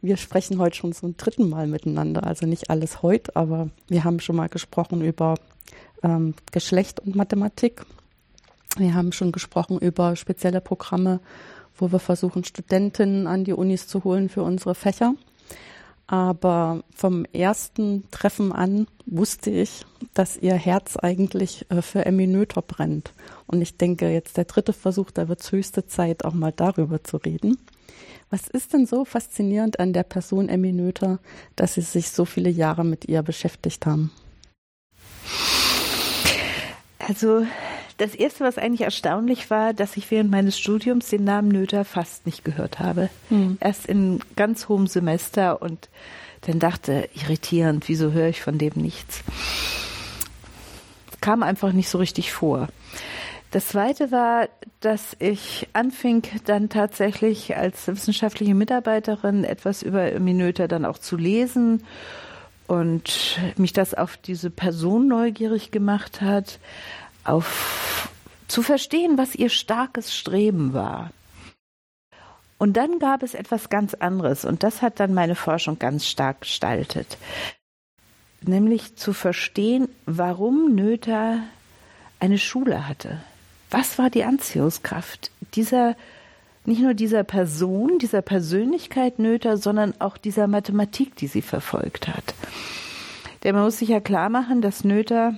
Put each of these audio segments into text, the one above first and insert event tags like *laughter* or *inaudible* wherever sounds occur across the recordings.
Wir sprechen heute schon zum dritten Mal miteinander. Also nicht alles heute, aber wir haben schon mal gesprochen über ähm, Geschlecht und Mathematik. Wir haben schon gesprochen über spezielle Programme, wo wir versuchen, Studentinnen an die Unis zu holen für unsere Fächer. Aber vom ersten Treffen an wusste ich, dass ihr Herz eigentlich äh, für Emmy Noether brennt. Und ich denke, jetzt der dritte Versuch, da wird es höchste Zeit, auch mal darüber zu reden. Was ist denn so faszinierend an der Person Emmy Noether, dass Sie sich so viele Jahre mit ihr beschäftigt haben? Also das Erste, was eigentlich erstaunlich war, dass ich während meines Studiums den Namen Noether fast nicht gehört habe. Hm. Erst in ganz hohem Semester und dann dachte, irritierend, wieso höre ich von dem nichts? Kam einfach nicht so richtig vor. Das zweite war, dass ich anfing, dann tatsächlich als wissenschaftliche Mitarbeiterin etwas über Minöter dann auch zu lesen und mich das auf diese Person neugierig gemacht hat, auf zu verstehen, was ihr starkes Streben war. Und dann gab es etwas ganz anderes und das hat dann meine Forschung ganz stark gestaltet. Nämlich zu verstehen, warum Nöther eine Schule hatte was war die Anziehungskraft dieser, nicht nur dieser Person, dieser Persönlichkeit Nöter, sondern auch dieser Mathematik, die sie verfolgt hat. Denn man muss sich ja klar machen, dass Nöter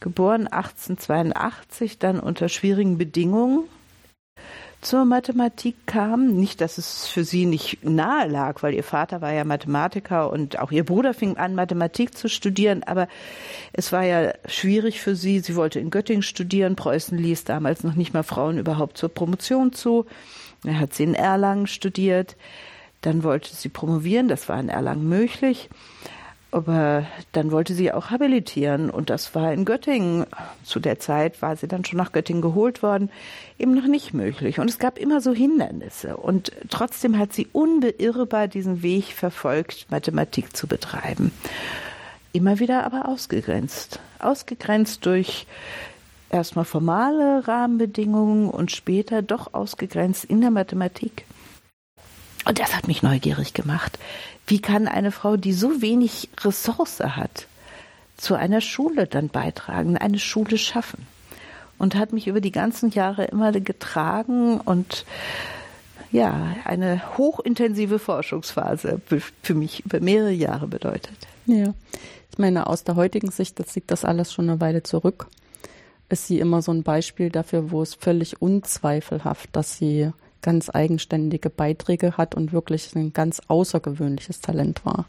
geboren 1882, dann unter schwierigen Bedingungen zur Mathematik kam. Nicht, dass es für sie nicht nahe lag, weil ihr Vater war ja Mathematiker und auch ihr Bruder fing an, Mathematik zu studieren, aber es war ja schwierig für sie. Sie wollte in Göttingen studieren. Preußen ließ damals noch nicht mal Frauen überhaupt zur Promotion zu. Er hat sie in Erlangen studiert. Dann wollte sie promovieren, das war in Erlangen möglich. Aber dann wollte sie auch habilitieren und das war in Göttingen. Zu der Zeit war sie dann schon nach Göttingen geholt worden, eben noch nicht möglich. Und es gab immer so Hindernisse. Und trotzdem hat sie unbeirrbar diesen Weg verfolgt, Mathematik zu betreiben. Immer wieder aber ausgegrenzt. Ausgegrenzt durch erstmal formale Rahmenbedingungen und später doch ausgegrenzt in der Mathematik. Und das hat mich neugierig gemacht. Wie kann eine Frau, die so wenig Ressource hat, zu einer Schule dann beitragen, eine Schule schaffen? Und hat mich über die ganzen Jahre immer getragen und ja, eine hochintensive Forschungsphase für mich über mehrere Jahre bedeutet. Ja, ich meine, aus der heutigen Sicht, das liegt das alles schon eine Weile zurück, ist sie immer so ein Beispiel dafür, wo es völlig unzweifelhaft, dass sie ganz eigenständige Beiträge hat und wirklich ein ganz außergewöhnliches Talent war.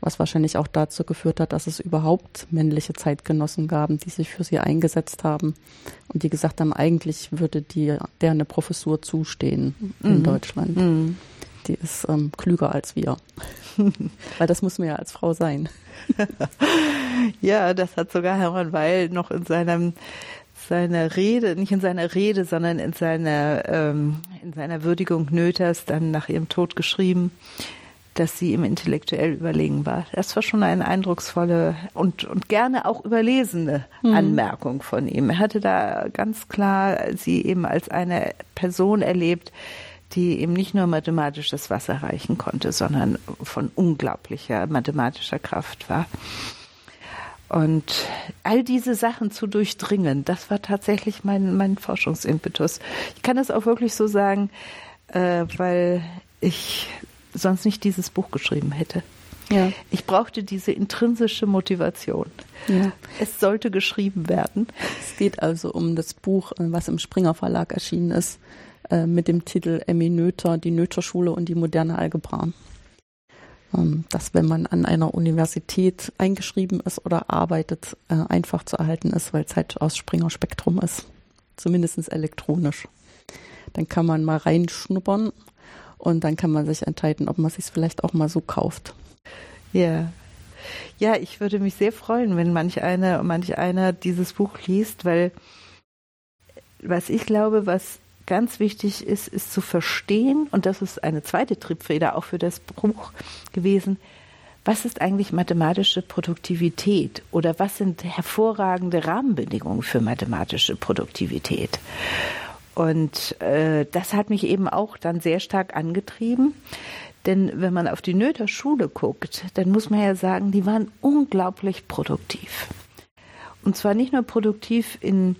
Was wahrscheinlich auch dazu geführt hat, dass es überhaupt männliche Zeitgenossen gab, die sich für sie eingesetzt haben und die gesagt haben, eigentlich würde die, der eine Professur zustehen in mhm. Deutschland. Mhm. Die ist ähm, klüger als wir. *laughs* Weil das muss man ja als Frau sein. *laughs* ja, das hat sogar Hermann Weil noch in seinem seiner Rede, nicht in seiner Rede, sondern in seiner, ähm, in seiner Würdigung Nöthers dann nach ihrem Tod geschrieben, dass sie ihm intellektuell überlegen war. Das war schon eine eindrucksvolle und, und gerne auch überlesene mhm. Anmerkung von ihm. Er hatte da ganz klar sie eben als eine Person erlebt, die eben nicht nur mathematisch das Wasser reichen konnte, sondern von unglaublicher mathematischer Kraft war. Und all diese Sachen zu durchdringen, das war tatsächlich mein, mein Forschungsimpetus. Ich kann das auch wirklich so sagen, äh, weil ich sonst nicht dieses Buch geschrieben hätte. Ja. Ich brauchte diese intrinsische Motivation. Ja. Es sollte geschrieben werden. Es geht also um das Buch, äh, was im Springer Verlag erschienen ist, äh, mit dem Titel Emmy Noether, die Noether Schule und die moderne Algebra. Ähm, dass wenn man an einer Universität eingeschrieben ist oder arbeitet, äh, einfach zu erhalten ist, weil es halt aus Springer Spektrum ist. Zumindest elektronisch. Dann kann man mal reinschnuppern und dann kann man sich entscheiden, ob man sich vielleicht auch mal so kauft. Ja. Ja, ich würde mich sehr freuen, wenn manch einer, manch einer dieses Buch liest, weil was ich glaube, was ganz wichtig ist, ist zu verstehen, und das ist eine zweite Triebfeder auch für das Buch gewesen, was ist eigentlich mathematische Produktivität oder was sind hervorragende Rahmenbedingungen für mathematische Produktivität? Und äh, das hat mich eben auch dann sehr stark angetrieben. Denn wenn man auf die Nöther Schule guckt, dann muss man ja sagen, die waren unglaublich produktiv. Und zwar nicht nur produktiv in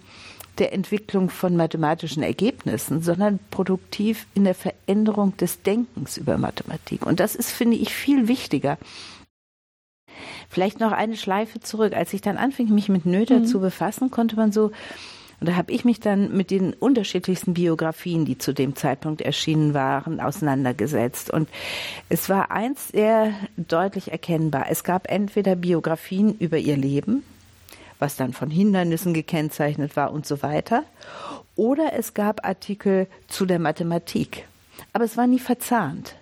der Entwicklung von mathematischen Ergebnissen, sondern produktiv in der Veränderung des Denkens über Mathematik. Und das ist, finde ich, viel wichtiger. Vielleicht noch eine Schleife zurück. Als ich dann anfing, mich mit Nöther mhm. zu befassen, konnte man so und da habe ich mich dann mit den unterschiedlichsten Biografien, die zu dem Zeitpunkt erschienen waren, auseinandergesetzt. Und es war eins sehr deutlich erkennbar. Es gab entweder Biografien über ihr Leben, was dann von Hindernissen gekennzeichnet war und so weiter. Oder es gab Artikel zu der Mathematik. Aber es war nie verzahnt.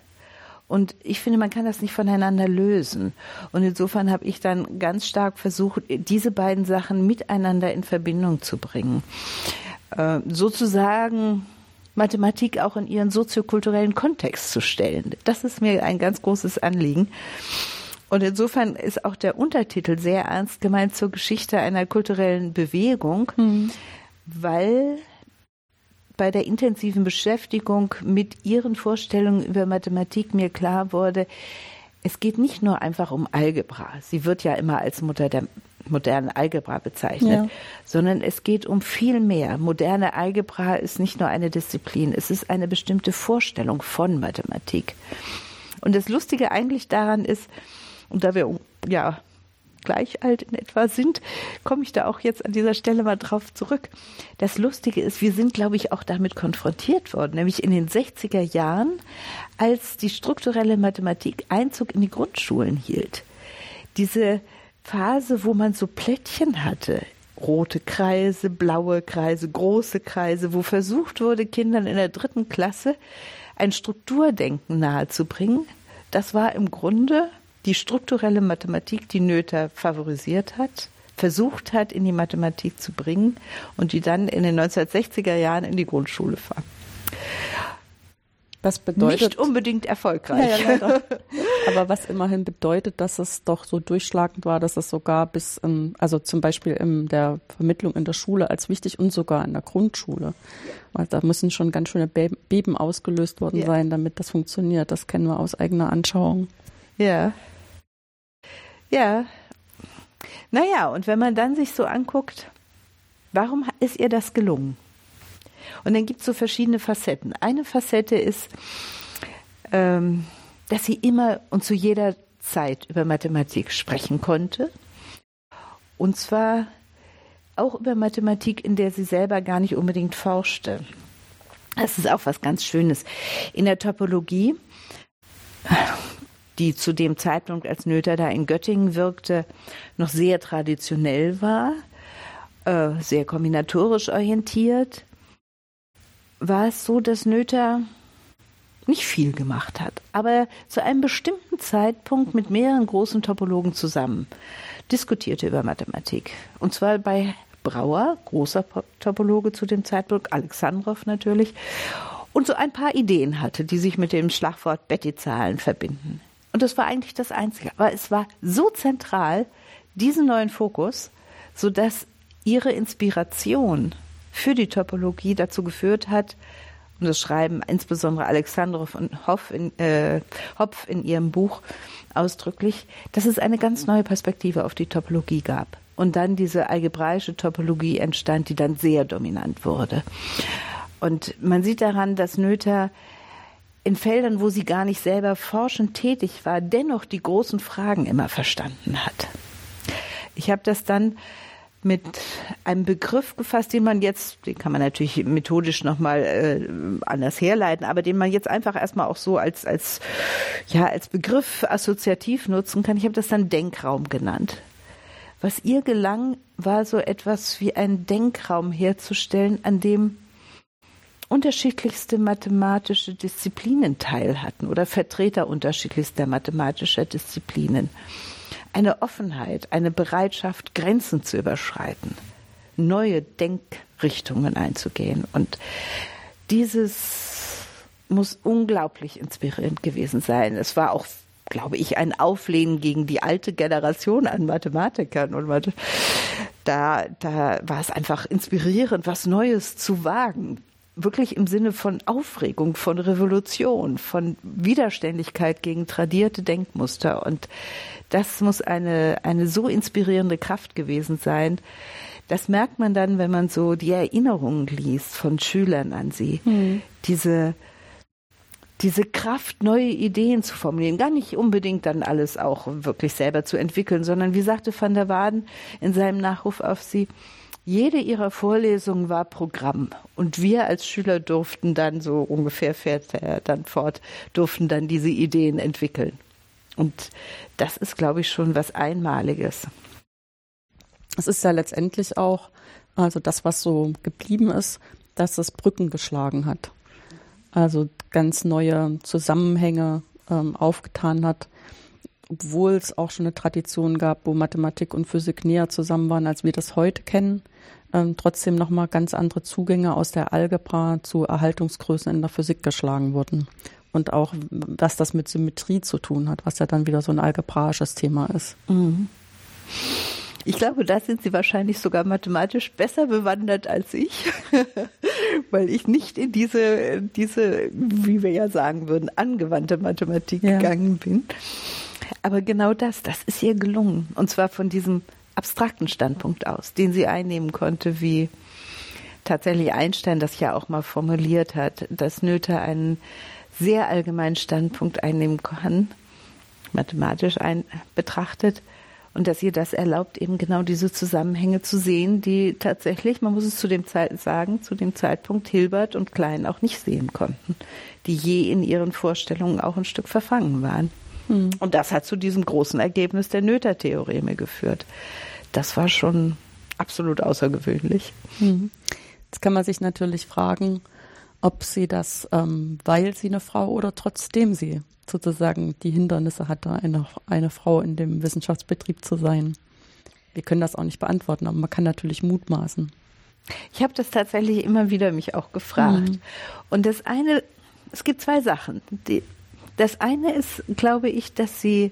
Und ich finde, man kann das nicht voneinander lösen. Und insofern habe ich dann ganz stark versucht, diese beiden Sachen miteinander in Verbindung zu bringen. Äh, sozusagen Mathematik auch in ihren soziokulturellen Kontext zu stellen. Das ist mir ein ganz großes Anliegen. Und insofern ist auch der Untertitel sehr ernst gemeint zur Geschichte einer kulturellen Bewegung, mhm. weil bei der intensiven Beschäftigung mit Ihren Vorstellungen über Mathematik mir klar wurde, es geht nicht nur einfach um Algebra. Sie wird ja immer als Mutter der modernen Algebra bezeichnet, ja. sondern es geht um viel mehr. Moderne Algebra ist nicht nur eine Disziplin, es ist eine bestimmte Vorstellung von Mathematik. Und das Lustige eigentlich daran ist, und da wir ja gleich alt in etwa sind, komme ich da auch jetzt an dieser Stelle mal drauf zurück. Das Lustige ist, wir sind, glaube ich, auch damit konfrontiert worden, nämlich in den 60er Jahren, als die strukturelle Mathematik Einzug in die Grundschulen hielt. Diese Phase, wo man so Plättchen hatte, rote Kreise, blaue Kreise, große Kreise, wo versucht wurde, Kindern in der dritten Klasse ein Strukturdenken nahezubringen, das war im Grunde die strukturelle Mathematik, die Noether favorisiert hat, versucht hat, in die Mathematik zu bringen und die dann in den 1960er Jahren in die Grundschule war. Was bedeutet nicht unbedingt erfolgreich. Ja, *laughs* Aber was immerhin bedeutet, dass es doch so durchschlagend war, dass es sogar bis, in, also zum Beispiel in der Vermittlung in der Schule als wichtig und sogar in der Grundschule. Weil da müssen schon ganz schöne Beben ausgelöst worden ja. sein, damit das funktioniert. Das kennen wir aus eigener Anschauung. Ja. Ja. Naja, und wenn man dann sich so anguckt, warum ist ihr das gelungen? Und dann gibt es so verschiedene Facetten. Eine Facette ist, ähm, dass sie immer und zu jeder Zeit über Mathematik sprechen konnte. Und zwar auch über Mathematik, in der sie selber gar nicht unbedingt forschte. Das ist auch was ganz Schönes. In der Topologie die zu dem Zeitpunkt, als Nöther da in Göttingen wirkte, noch sehr traditionell war, äh, sehr kombinatorisch orientiert, war es so, dass Nöther nicht viel gemacht hat, aber zu einem bestimmten Zeitpunkt mit mehreren großen Topologen zusammen diskutierte über Mathematik. Und zwar bei Brauer, großer Topologe zu dem Zeitpunkt, Alexandrov natürlich, und so ein paar Ideen hatte, die sich mit dem Schlagwort Betty-Zahlen verbinden. Und das war eigentlich das Einzige. Aber es war so zentral, diesen neuen Fokus, sodass ihre Inspiration für die Topologie dazu geführt hat, und das schreiben insbesondere Alexandrov und Hopf in, äh, Hopf in ihrem Buch ausdrücklich, dass es eine ganz neue Perspektive auf die Topologie gab. Und dann diese algebraische Topologie entstand, die dann sehr dominant wurde. Und man sieht daran, dass Noether in Feldern, wo sie gar nicht selber forschend tätig war, dennoch die großen Fragen immer verstanden hat. Ich habe das dann mit einem Begriff gefasst, den man jetzt, den kann man natürlich methodisch nochmal äh, anders herleiten, aber den man jetzt einfach erstmal auch so als, als, ja, als Begriff assoziativ nutzen kann. Ich habe das dann Denkraum genannt. Was ihr gelang, war so etwas wie einen Denkraum herzustellen, an dem unterschiedlichste mathematische Disziplinen teil hatten oder Vertreter unterschiedlichster mathematischer Disziplinen. Eine Offenheit, eine Bereitschaft, Grenzen zu überschreiten, neue Denkrichtungen einzugehen. Und dieses muss unglaublich inspirierend gewesen sein. Es war auch glaube ich, ein Auflehnen gegen die alte Generation an Mathematikern. Und da, da war es einfach inspirierend, was Neues zu wagen. Wirklich im Sinne von Aufregung, von Revolution, von Widerständigkeit gegen tradierte Denkmuster. Und das muss eine, eine so inspirierende Kraft gewesen sein. Das merkt man dann, wenn man so die Erinnerungen liest von Schülern an sie. Mhm. Diese, diese Kraft, neue Ideen zu formulieren, gar nicht unbedingt dann alles auch wirklich selber zu entwickeln, sondern wie sagte van der Waden in seinem Nachruf auf sie, jede ihrer Vorlesungen war Programm und wir als Schüler durften dann, so ungefähr fährt er dann fort, durften dann diese Ideen entwickeln. Und das ist, glaube ich, schon was Einmaliges. Es ist ja letztendlich auch, also das, was so geblieben ist, dass es Brücken geschlagen hat also ganz neue Zusammenhänge ähm, aufgetan hat, obwohl es auch schon eine Tradition gab, wo Mathematik und Physik näher zusammen waren, als wir das heute kennen. Ähm, trotzdem nochmal ganz andere Zugänge aus der Algebra zu Erhaltungsgrößen in der Physik geschlagen wurden. Und auch, was das mit Symmetrie zu tun hat, was ja dann wieder so ein algebraisches Thema ist. Mhm. Ich glaube, da sind Sie wahrscheinlich sogar mathematisch besser bewandert als ich, *laughs* weil ich nicht in diese, diese, wie wir ja sagen würden, angewandte Mathematik ja. gegangen bin. Aber genau das, das ist ihr gelungen. Und zwar von diesem abstrakten Standpunkt aus, den sie einnehmen konnte, wie tatsächlich Einstein das ja auch mal formuliert hat, dass Noether einen sehr allgemeinen Standpunkt einnehmen kann, mathematisch ein, betrachtet, und dass ihr das erlaubt, eben genau diese Zusammenhänge zu sehen, die tatsächlich, man muss es zu dem Zeit sagen, zu dem Zeitpunkt Hilbert und Klein auch nicht sehen konnten, die je in ihren Vorstellungen auch ein Stück verfangen waren. Hm. Und das hat zu diesem großen Ergebnis der Noether-Theoreme geführt. Das war schon absolut außergewöhnlich. Hm. Jetzt kann man sich natürlich fragen, ob sie das, ähm, weil sie eine Frau oder trotzdem sie sozusagen die Hindernisse hatte, eine, eine Frau in dem Wissenschaftsbetrieb zu sein. Wir können das auch nicht beantworten, aber man kann natürlich mutmaßen. Ich habe das tatsächlich immer wieder mich auch gefragt. Mhm. Und das eine, es gibt zwei Sachen. Die, das eine ist, glaube ich, dass sie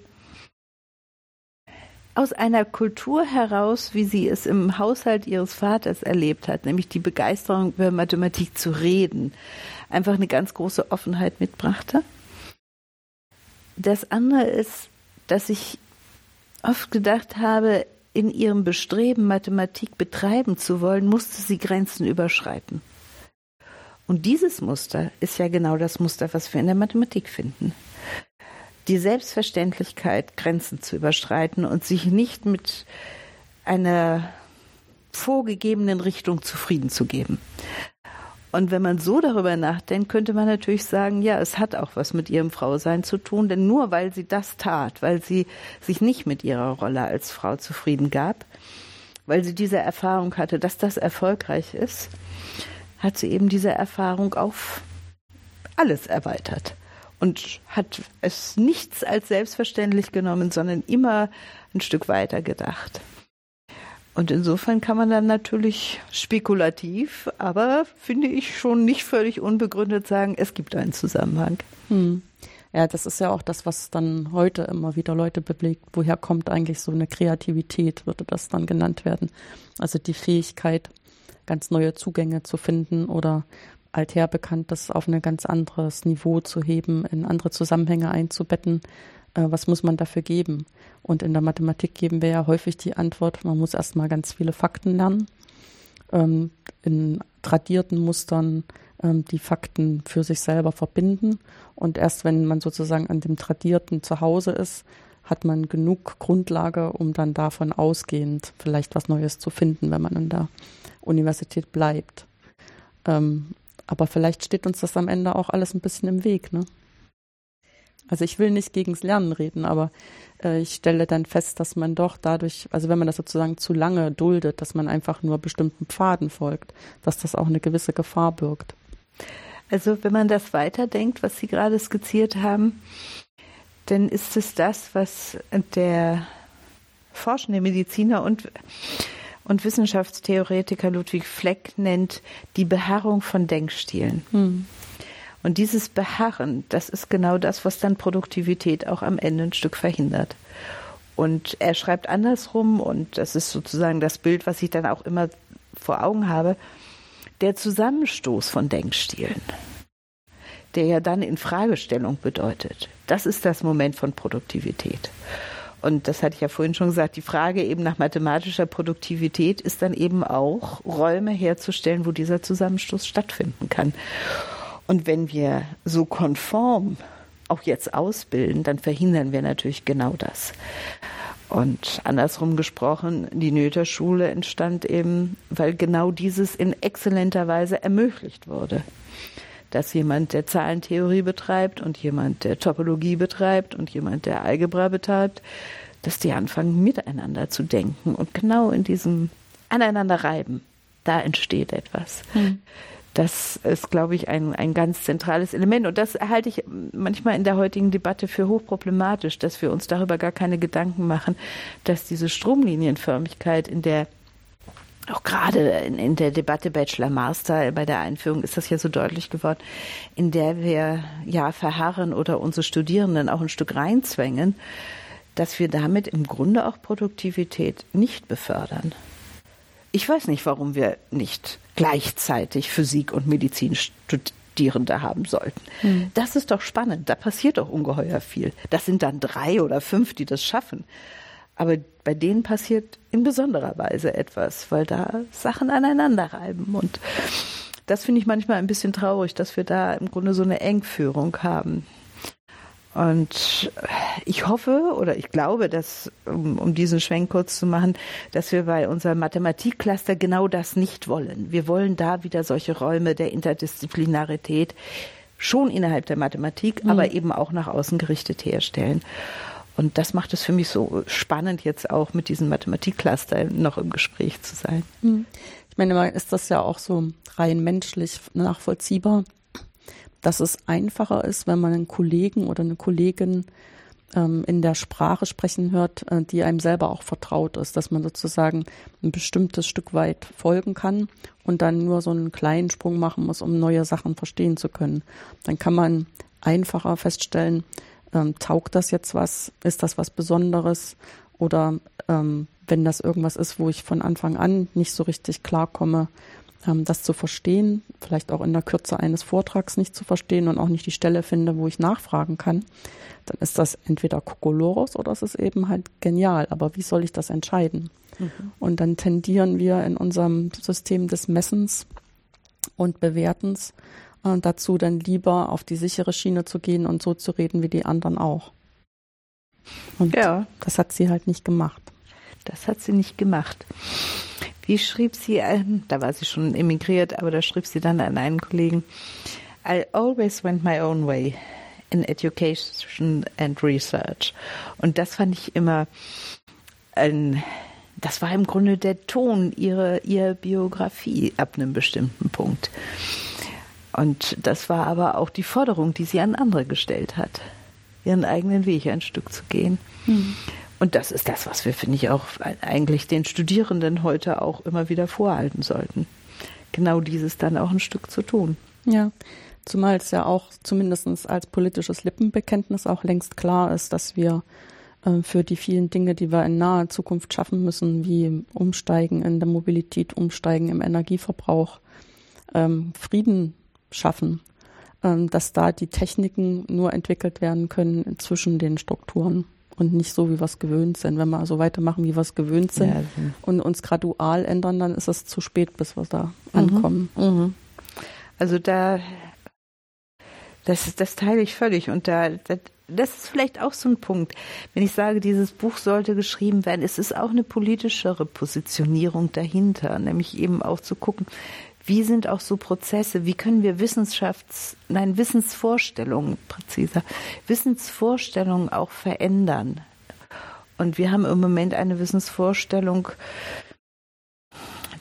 aus einer Kultur heraus, wie sie es im Haushalt ihres Vaters erlebt hat, nämlich die Begeisterung über Mathematik zu reden, einfach eine ganz große Offenheit mitbrachte. Das andere ist, dass ich oft gedacht habe, in ihrem Bestreben, Mathematik betreiben zu wollen, musste sie Grenzen überschreiten. Und dieses Muster ist ja genau das Muster, was wir in der Mathematik finden. Die Selbstverständlichkeit, Grenzen zu überschreiten und sich nicht mit einer vorgegebenen Richtung zufrieden zu geben. Und wenn man so darüber nachdenkt, könnte man natürlich sagen, ja, es hat auch was mit ihrem Frausein zu tun, denn nur weil sie das tat, weil sie sich nicht mit ihrer Rolle als Frau zufrieden gab, weil sie diese Erfahrung hatte, dass das erfolgreich ist, hat sie eben diese Erfahrung auf alles erweitert und hat es nichts als selbstverständlich genommen, sondern immer ein Stück weiter gedacht. Und insofern kann man dann natürlich spekulativ, aber finde ich schon nicht völlig unbegründet sagen, es gibt einen Zusammenhang. Hm. Ja, das ist ja auch das, was dann heute immer wieder Leute bewegt. Woher kommt eigentlich so eine Kreativität, würde das dann genannt werden. Also die Fähigkeit, ganz neue Zugänge zu finden oder alther bekanntes auf ein ganz anderes Niveau zu heben, in andere Zusammenhänge einzubetten. Äh, was muss man dafür geben? Und in der Mathematik geben wir ja häufig die Antwort, man muss erstmal ganz viele Fakten lernen, ähm, in tradierten Mustern ähm, die Fakten für sich selber verbinden. Und erst wenn man sozusagen an dem Tradierten zu Hause ist, hat man genug Grundlage, um dann davon ausgehend vielleicht was Neues zu finden, wenn man in der Universität bleibt. Ähm, aber vielleicht steht uns das am Ende auch alles ein bisschen im Weg, ne? Also ich will nicht gegens Lernen reden, aber äh, ich stelle dann fest, dass man doch dadurch, also wenn man das sozusagen zu lange duldet, dass man einfach nur bestimmten Pfaden folgt, dass das auch eine gewisse Gefahr birgt. Also wenn man das weiterdenkt, was Sie gerade skizziert haben, dann ist es das, was der forschende Mediziner und, und Wissenschaftstheoretiker Ludwig Fleck nennt, die Beharrung von Denkstilen. Hm. Und dieses Beharren, das ist genau das, was dann Produktivität auch am Ende ein Stück verhindert. Und er schreibt andersrum, und das ist sozusagen das Bild, was ich dann auch immer vor Augen habe, der Zusammenstoß von Denkstilen, der ja dann in Fragestellung bedeutet, das ist das Moment von Produktivität. Und das hatte ich ja vorhin schon gesagt, die Frage eben nach mathematischer Produktivität ist dann eben auch, Räume herzustellen, wo dieser Zusammenstoß stattfinden kann. Und wenn wir so konform auch jetzt ausbilden, dann verhindern wir natürlich genau das. Und andersrum gesprochen, die Nöter-Schule entstand eben, weil genau dieses in exzellenter Weise ermöglicht wurde. Dass jemand, der Zahlentheorie betreibt und jemand, der Topologie betreibt und jemand, der Algebra betreibt, dass die anfangen miteinander zu denken und genau in diesem Aneinander reiben, da entsteht etwas. Hm. Das ist, glaube ich, ein, ein ganz zentrales Element. Und das halte ich manchmal in der heutigen Debatte für hochproblematisch, dass wir uns darüber gar keine Gedanken machen, dass diese Stromlinienförmigkeit in der auch gerade in, in, der Debatte Bachelor-Master bei der Einführung ist das ja so deutlich geworden, in der wir ja verharren oder unsere Studierenden auch ein Stück reinzwängen, dass wir damit im Grunde auch Produktivität nicht befördern. Ich weiß nicht, warum wir nicht gleichzeitig Physik und Medizin Studierende haben sollten. Mhm. Das ist doch spannend. Da passiert doch ungeheuer viel. Das sind dann drei oder fünf, die das schaffen. Aber bei denen passiert in besonderer Weise etwas, weil da Sachen aneinander reiben. Und das finde ich manchmal ein bisschen traurig, dass wir da im Grunde so eine Engführung haben. Und ich hoffe oder ich glaube, dass, um, um diesen Schwenk kurz zu machen, dass wir bei unserem Mathematikcluster genau das nicht wollen. Wir wollen da wieder solche Räume der Interdisziplinarität schon innerhalb der Mathematik, mhm. aber eben auch nach außen gerichtet herstellen. Und das macht es für mich so spannend, jetzt auch mit diesem Mathematikcluster noch im Gespräch zu sein. Mhm. Ich meine, ist das ja auch so rein menschlich nachvollziehbar dass es einfacher ist, wenn man einen Kollegen oder eine Kollegin ähm, in der Sprache sprechen hört, äh, die einem selber auch vertraut ist, dass man sozusagen ein bestimmtes Stück weit folgen kann und dann nur so einen kleinen Sprung machen muss, um neue Sachen verstehen zu können. Dann kann man einfacher feststellen, ähm, taugt das jetzt was, ist das was Besonderes oder ähm, wenn das irgendwas ist, wo ich von Anfang an nicht so richtig klarkomme, ähm, das zu verstehen, vielleicht auch in der Kürze eines Vortrags nicht zu verstehen und auch nicht die Stelle finde, wo ich nachfragen kann, dann ist das entweder Kokolores oder es ist eben halt genial. Aber wie soll ich das entscheiden? Mhm. Und dann tendieren wir in unserem System des Messens und Bewertens äh, dazu, dann lieber auf die sichere Schiene zu gehen und so zu reden wie die anderen auch. Und ja. das hat sie halt nicht gemacht. Das hat sie nicht gemacht. Wie schrieb sie, an, da war sie schon emigriert, aber da schrieb sie dann an einen Kollegen, I always went my own way in education and research. Und das fand ich immer ein, das war im Grunde der Ton ihrer, ihrer Biografie ab einem bestimmten Punkt. Und das war aber auch die Forderung, die sie an andere gestellt hat, ihren eigenen Weg ein Stück zu gehen. Mhm. Und das ist das, was wir, finde ich, auch eigentlich den Studierenden heute auch immer wieder vorhalten sollten. Genau dieses dann auch ein Stück zu tun. Ja, zumal es ja auch zumindest als politisches Lippenbekenntnis auch längst klar ist, dass wir äh, für die vielen Dinge, die wir in naher Zukunft schaffen müssen, wie Umsteigen in der Mobilität, Umsteigen im Energieverbrauch, ähm, Frieden schaffen, ähm, dass da die Techniken nur entwickelt werden können zwischen den Strukturen und nicht so, wie wir es gewöhnt sind. Wenn wir so weitermachen, wie wir es gewöhnt sind ja, und uns gradual ändern, dann ist es zu spät, bis wir da mhm. ankommen. Mhm. Also da, das, das teile ich völlig und da, das, das ist vielleicht auch so ein Punkt. Wenn ich sage, dieses Buch sollte geschrieben werden, es ist auch eine politischere Positionierung dahinter, nämlich eben auch zu gucken, wie sind auch so Prozesse, wie können wir Wissenschafts, nein, Wissensvorstellungen präziser, Wissensvorstellungen auch verändern? Und wir haben im Moment eine Wissensvorstellung,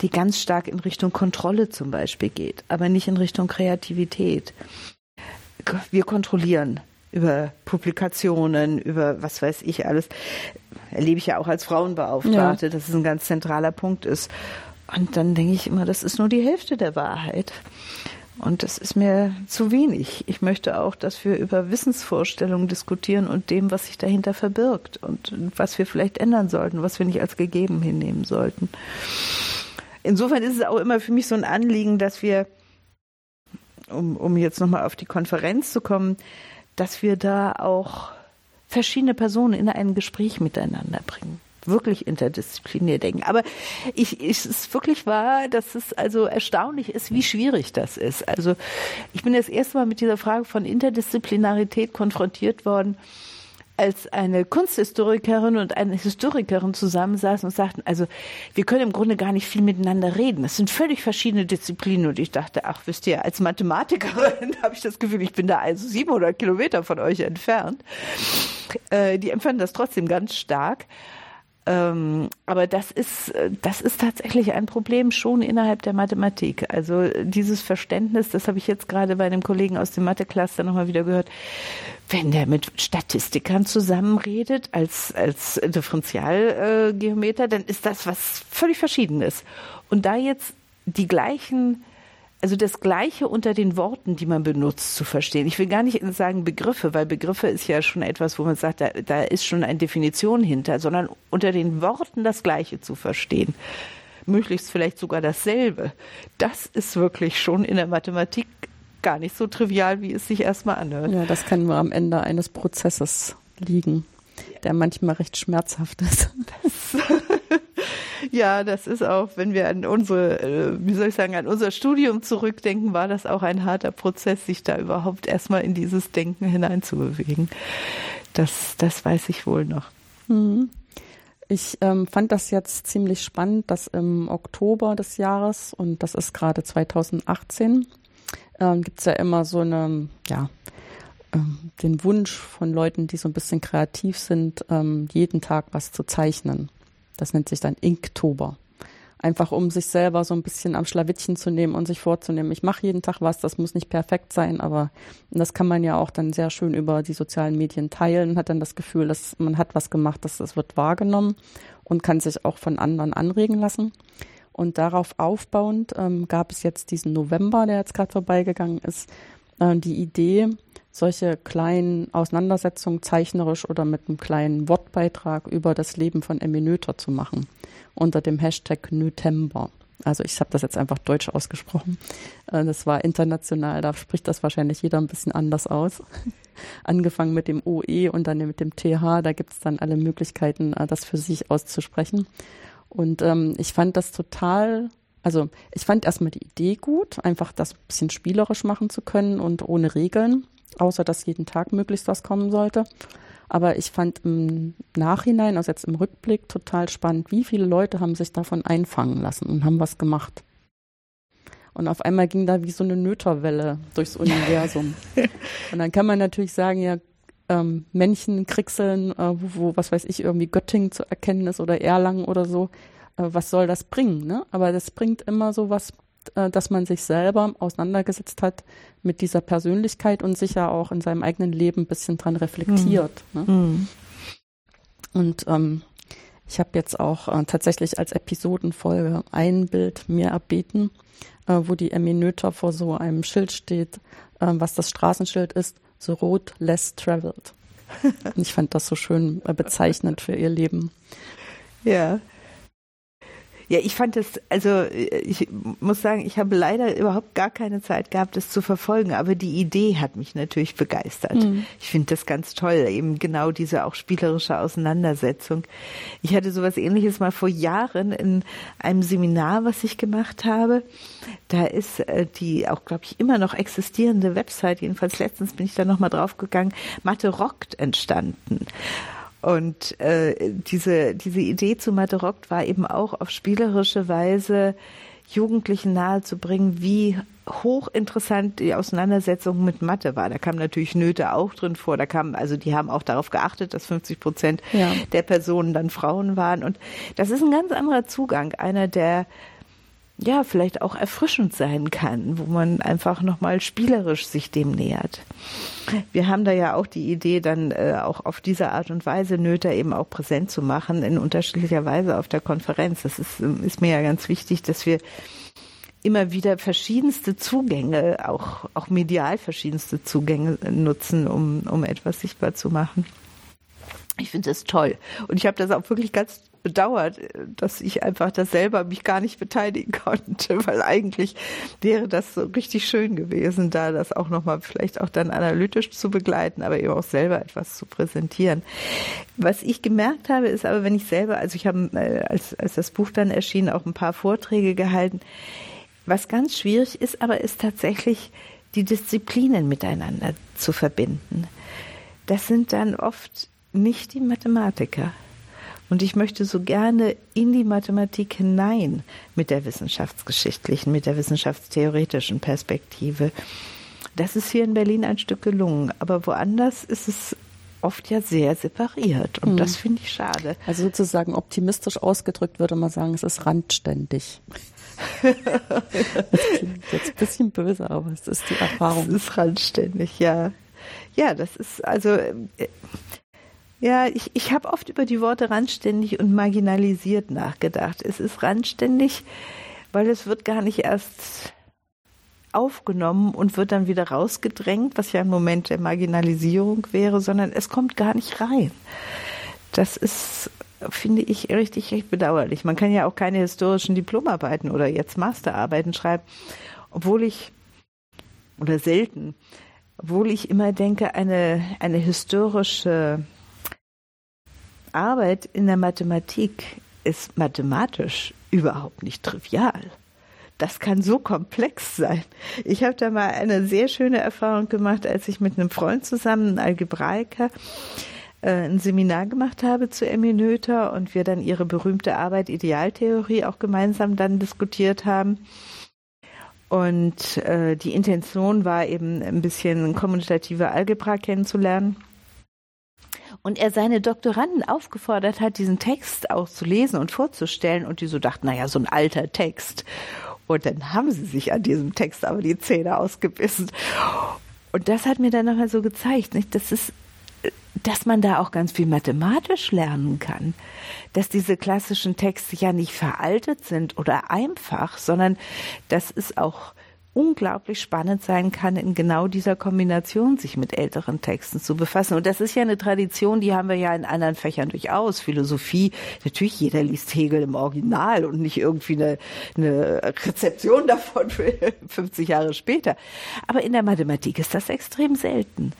die ganz stark in Richtung Kontrolle zum Beispiel geht, aber nicht in Richtung Kreativität. Wir kontrollieren über Publikationen, über was weiß ich alles. Erlebe ich ja auch als Frauenbeauftragte, ja. dass es ein ganz zentraler Punkt ist. Und dann denke ich immer, das ist nur die Hälfte der Wahrheit. Und das ist mir zu wenig. Ich möchte auch, dass wir über Wissensvorstellungen diskutieren und dem, was sich dahinter verbirgt und was wir vielleicht ändern sollten, was wir nicht als gegeben hinnehmen sollten. Insofern ist es auch immer für mich so ein Anliegen, dass wir, um, um jetzt nochmal auf die Konferenz zu kommen, dass wir da auch verschiedene Personen in ein Gespräch miteinander bringen wirklich interdisziplinär denken. Aber ich, ich, es ist wirklich wahr, dass es also erstaunlich ist, wie schwierig das ist. Also ich bin das erste Mal mit dieser Frage von Interdisziplinarität konfrontiert worden als eine Kunsthistorikerin und eine Historikerin zusammensaßen und sagten, also wir können im Grunde gar nicht viel miteinander reden. Das sind völlig verschiedene Disziplinen. Und ich dachte, ach, wisst ihr, als Mathematikerin *laughs* habe ich das Gefühl, ich bin da also 700 Kilometer von euch entfernt. Äh, die empfanden das trotzdem ganz stark. Ähm, aber das ist, das ist tatsächlich ein Problem schon innerhalb der Mathematik. Also dieses Verständnis, das habe ich jetzt gerade bei einem Kollegen aus dem Mathe-Cluster nochmal wieder gehört. Wenn der mit Statistikern zusammenredet als, als Differentialgeometer, dann ist das was völlig Verschiedenes. Und da jetzt die gleichen also das Gleiche unter den Worten, die man benutzt, zu verstehen. Ich will gar nicht sagen Begriffe, weil Begriffe ist ja schon etwas, wo man sagt, da, da ist schon eine Definition hinter, sondern unter den Worten das Gleiche zu verstehen. Möglichst vielleicht sogar dasselbe. Das ist wirklich schon in der Mathematik gar nicht so trivial, wie es sich erstmal anhört. Ja, das kann nur am Ende eines Prozesses liegen, der manchmal recht schmerzhaft ist. *laughs* *laughs* Ja, das ist auch, wenn wir an unsere, äh, wie soll ich sagen, an unser Studium zurückdenken, war das auch ein harter Prozess, sich da überhaupt erstmal in dieses Denken hineinzubewegen. Das, das weiß ich wohl noch. Mhm. Ich ähm, fand das jetzt ziemlich spannend, dass im Oktober des Jahres, und das ist gerade 2018, ähm, gibt es ja immer so eine, ja, ähm, den Wunsch von Leuten, die so ein bisschen kreativ sind, ähm, jeden Tag was zu zeichnen. Das nennt sich dann Inktober. Einfach um sich selber so ein bisschen am Schlawittchen zu nehmen und sich vorzunehmen, ich mache jeden Tag was, das muss nicht perfekt sein, aber das kann man ja auch dann sehr schön über die sozialen Medien teilen, hat dann das Gefühl, dass man hat was gemacht, dass das wird wahrgenommen und kann sich auch von anderen anregen lassen. Und darauf aufbauend ähm, gab es jetzt diesen November, der jetzt gerade vorbeigegangen ist, äh, die Idee, solche kleinen Auseinandersetzungen zeichnerisch oder mit einem kleinen Wortbeitrag über das Leben von Emmy Noether zu machen unter dem Hashtag Nötember. Also ich habe das jetzt einfach deutsch ausgesprochen. Äh, das war international, da spricht das wahrscheinlich jeder ein bisschen anders aus. *laughs* Angefangen mit dem OE und dann mit dem TH, da gibt es dann alle Möglichkeiten, äh, das für sich auszusprechen. Und ähm, ich fand das total also ich fand erstmal die Idee gut, einfach das ein bisschen spielerisch machen zu können und ohne Regeln außer dass jeden Tag möglichst was kommen sollte. Aber ich fand im Nachhinein, also jetzt im Rückblick, total spannend, wie viele Leute haben sich davon einfangen lassen und haben was gemacht. Und auf einmal ging da wie so eine Nöterwelle durchs Universum. *laughs* und dann kann man natürlich sagen, ja, ähm, Männchen kriegseln, äh, wo, wo, was weiß ich, irgendwie Göttingen zu erkennen ist oder Erlangen oder so. Äh, was soll das bringen? Ne? Aber das bringt immer so was dass man sich selber auseinandergesetzt hat mit dieser Persönlichkeit und sich ja auch in seinem eigenen Leben ein bisschen dran reflektiert. Mhm. Ne? Mhm. Und ähm, ich habe jetzt auch äh, tatsächlich als Episodenfolge ein Bild mir erbeten, äh, wo die Emmy Noether vor so einem Schild steht, äh, was das Straßenschild ist, The Road Less Traveled. *laughs* ich fand das so schön äh, bezeichnend für ihr Leben. Ja, ja, ich fand das, also ich muss sagen, ich habe leider überhaupt gar keine Zeit gehabt, das zu verfolgen, aber die Idee hat mich natürlich begeistert. Mhm. Ich finde das ganz toll, eben genau diese auch spielerische Auseinandersetzung. Ich hatte sowas ähnliches mal vor Jahren in einem Seminar, was ich gemacht habe. Da ist äh, die auch, glaube ich, immer noch existierende Website, jedenfalls letztens bin ich da nochmal draufgegangen, Mathe Rockt entstanden. Und äh, diese, diese Idee zu Mathe Rockt war eben auch auf spielerische Weise Jugendlichen nahezubringen, wie hochinteressant die Auseinandersetzung mit Mathe war. Da kam natürlich Nöte auch drin vor. Da kam, also die haben auch darauf geachtet, dass 50 Prozent ja. der Personen dann Frauen waren. Und das ist ein ganz anderer Zugang. Einer, der ja, vielleicht auch erfrischend sein kann, wo man einfach nochmal spielerisch sich dem nähert. Wir haben da ja auch die Idee, dann äh, auch auf diese Art und Weise Nöter eben auch präsent zu machen, in unterschiedlicher Weise auf der Konferenz. Das ist, ist mir ja ganz wichtig, dass wir immer wieder verschiedenste Zugänge, auch, auch medial verschiedenste Zugänge nutzen, um, um etwas sichtbar zu machen. Ich finde das toll. Und ich habe das auch wirklich ganz bedauert, dass ich einfach das selber mich gar nicht beteiligen *laughs* konnte, weil eigentlich wäre das so richtig schön gewesen, da das auch nochmal vielleicht auch dann analytisch zu begleiten, aber eben auch selber etwas zu präsentieren. Was ich gemerkt habe, ist aber, wenn ich selber, also ich habe, äh, als, als das Buch dann erschien, auch ein paar Vorträge gehalten. Was ganz schwierig ist, aber ist tatsächlich die Disziplinen miteinander zu verbinden. Das sind dann oft nicht die Mathematiker. Und ich möchte so gerne in die Mathematik hinein mit der wissenschaftsgeschichtlichen, mit der wissenschaftstheoretischen Perspektive. Das ist hier in Berlin ein Stück gelungen, aber woanders ist es oft ja sehr separiert und mhm. das finde ich schade. Also sozusagen optimistisch ausgedrückt würde man sagen, es ist randständig. *laughs* das klingt jetzt ein bisschen böse, aber es ist die Erfahrung. Es ist randständig, ja. Ja, das ist also äh, ja, ich, ich habe oft über die Worte randständig und marginalisiert nachgedacht. Es ist randständig, weil es wird gar nicht erst aufgenommen und wird dann wieder rausgedrängt, was ja ein Moment der Marginalisierung wäre, sondern es kommt gar nicht rein. Das ist, finde ich, richtig, richtig bedauerlich. Man kann ja auch keine historischen Diplomarbeiten oder jetzt Masterarbeiten schreiben, obwohl ich, oder selten, obwohl ich immer denke, eine, eine historische Arbeit in der Mathematik ist mathematisch überhaupt nicht trivial. Das kann so komplex sein. Ich habe da mal eine sehr schöne Erfahrung gemacht, als ich mit einem Freund zusammen, einem Algebraiker, äh, ein Seminar gemacht habe zu Emmy Noether und wir dann ihre berühmte Arbeit Idealtheorie auch gemeinsam dann diskutiert haben. Und äh, die Intention war eben ein bisschen kommunikative Algebra kennenzulernen und er seine Doktoranden aufgefordert hat, diesen Text auch zu lesen und vorzustellen und die so dachten, naja, so ein alter Text. Und dann haben sie sich an diesem Text aber die Zähne ausgebissen. Und das hat mir dann nochmal so gezeigt, nicht? Das ist, dass man da auch ganz viel mathematisch lernen kann. Dass diese klassischen Texte ja nicht veraltet sind oder einfach, sondern das ist auch unglaublich spannend sein kann, in genau dieser Kombination sich mit älteren Texten zu befassen. Und das ist ja eine Tradition, die haben wir ja in anderen Fächern durchaus. Philosophie, natürlich jeder liest Hegel im Original und nicht irgendwie eine, eine Rezeption davon 50 *laughs* Jahre später. Aber in der Mathematik ist das extrem selten.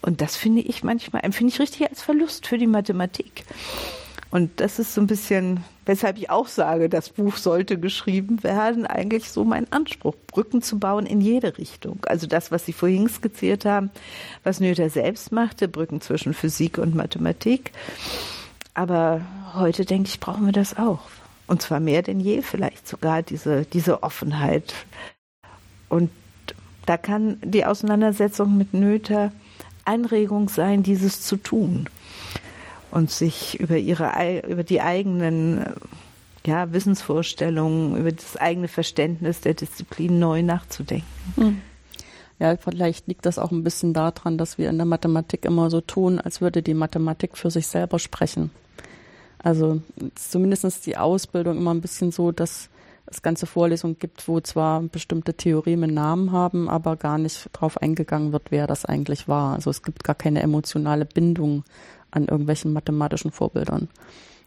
Und das finde ich manchmal, empfinde ich richtig als Verlust für die Mathematik. Und das ist so ein bisschen, weshalb ich auch sage, das Buch sollte geschrieben werden, eigentlich so mein Anspruch, Brücken zu bauen in jede Richtung. Also das, was Sie vorhin skizziert haben, was Noether selbst machte, Brücken zwischen Physik und Mathematik. Aber heute, denke ich, brauchen wir das auch. Und zwar mehr denn je vielleicht sogar, diese, diese Offenheit. Und da kann die Auseinandersetzung mit Noether Anregung sein, dieses zu tun und sich über ihre über die eigenen ja, Wissensvorstellungen, über das eigene Verständnis der Disziplin neu nachzudenken. Hm. Ja, vielleicht liegt das auch ein bisschen daran, dass wir in der Mathematik immer so tun, als würde die Mathematik für sich selber sprechen. Also zumindest die Ausbildung immer ein bisschen so, dass es ganze Vorlesungen gibt, wo zwar bestimmte Theoreme Namen haben, aber gar nicht darauf eingegangen wird, wer das eigentlich war. Also es gibt gar keine emotionale Bindung an irgendwelchen mathematischen Vorbildern.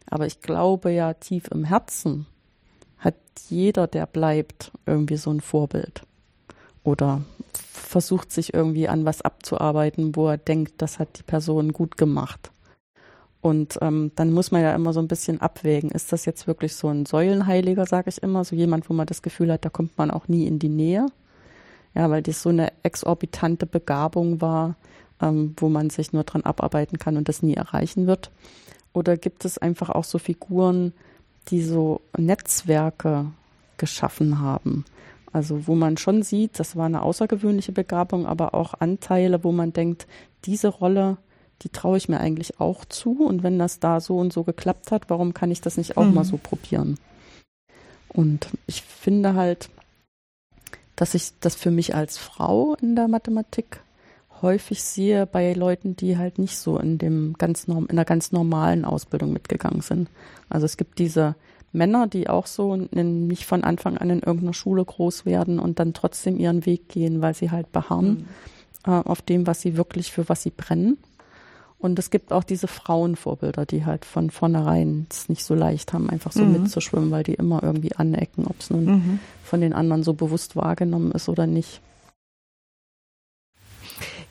Aber ich glaube ja tief im Herzen hat jeder, der bleibt, irgendwie so ein Vorbild. Oder versucht sich irgendwie an was abzuarbeiten, wo er denkt, das hat die Person gut gemacht. Und ähm, dann muss man ja immer so ein bisschen abwägen, ist das jetzt wirklich so ein Säulenheiliger, sage ich immer, so jemand, wo man das Gefühl hat, da kommt man auch nie in die Nähe. Ja, weil das so eine exorbitante Begabung war, ähm, wo man sich nur dran abarbeiten kann und das nie erreichen wird? Oder gibt es einfach auch so Figuren, die so Netzwerke geschaffen haben? Also wo man schon sieht, das war eine außergewöhnliche Begabung, aber auch Anteile, wo man denkt, diese Rolle, die traue ich mir eigentlich auch zu. Und wenn das da so und so geklappt hat, warum kann ich das nicht auch mhm. mal so probieren? Und ich finde halt, dass ich das für mich als Frau in der Mathematik häufig sehe bei Leuten, die halt nicht so in dem ganz in einer ganz normalen Ausbildung mitgegangen sind. Also es gibt diese Männer, die auch so nicht von Anfang an in irgendeiner Schule groß werden und dann trotzdem ihren Weg gehen, weil sie halt beharren mhm. äh, auf dem, was sie wirklich für was sie brennen. Und es gibt auch diese Frauenvorbilder, die halt von vornherein es nicht so leicht haben, einfach so mhm. mitzuschwimmen, weil die immer irgendwie anecken, ob es nun mhm. von den anderen so bewusst wahrgenommen ist oder nicht.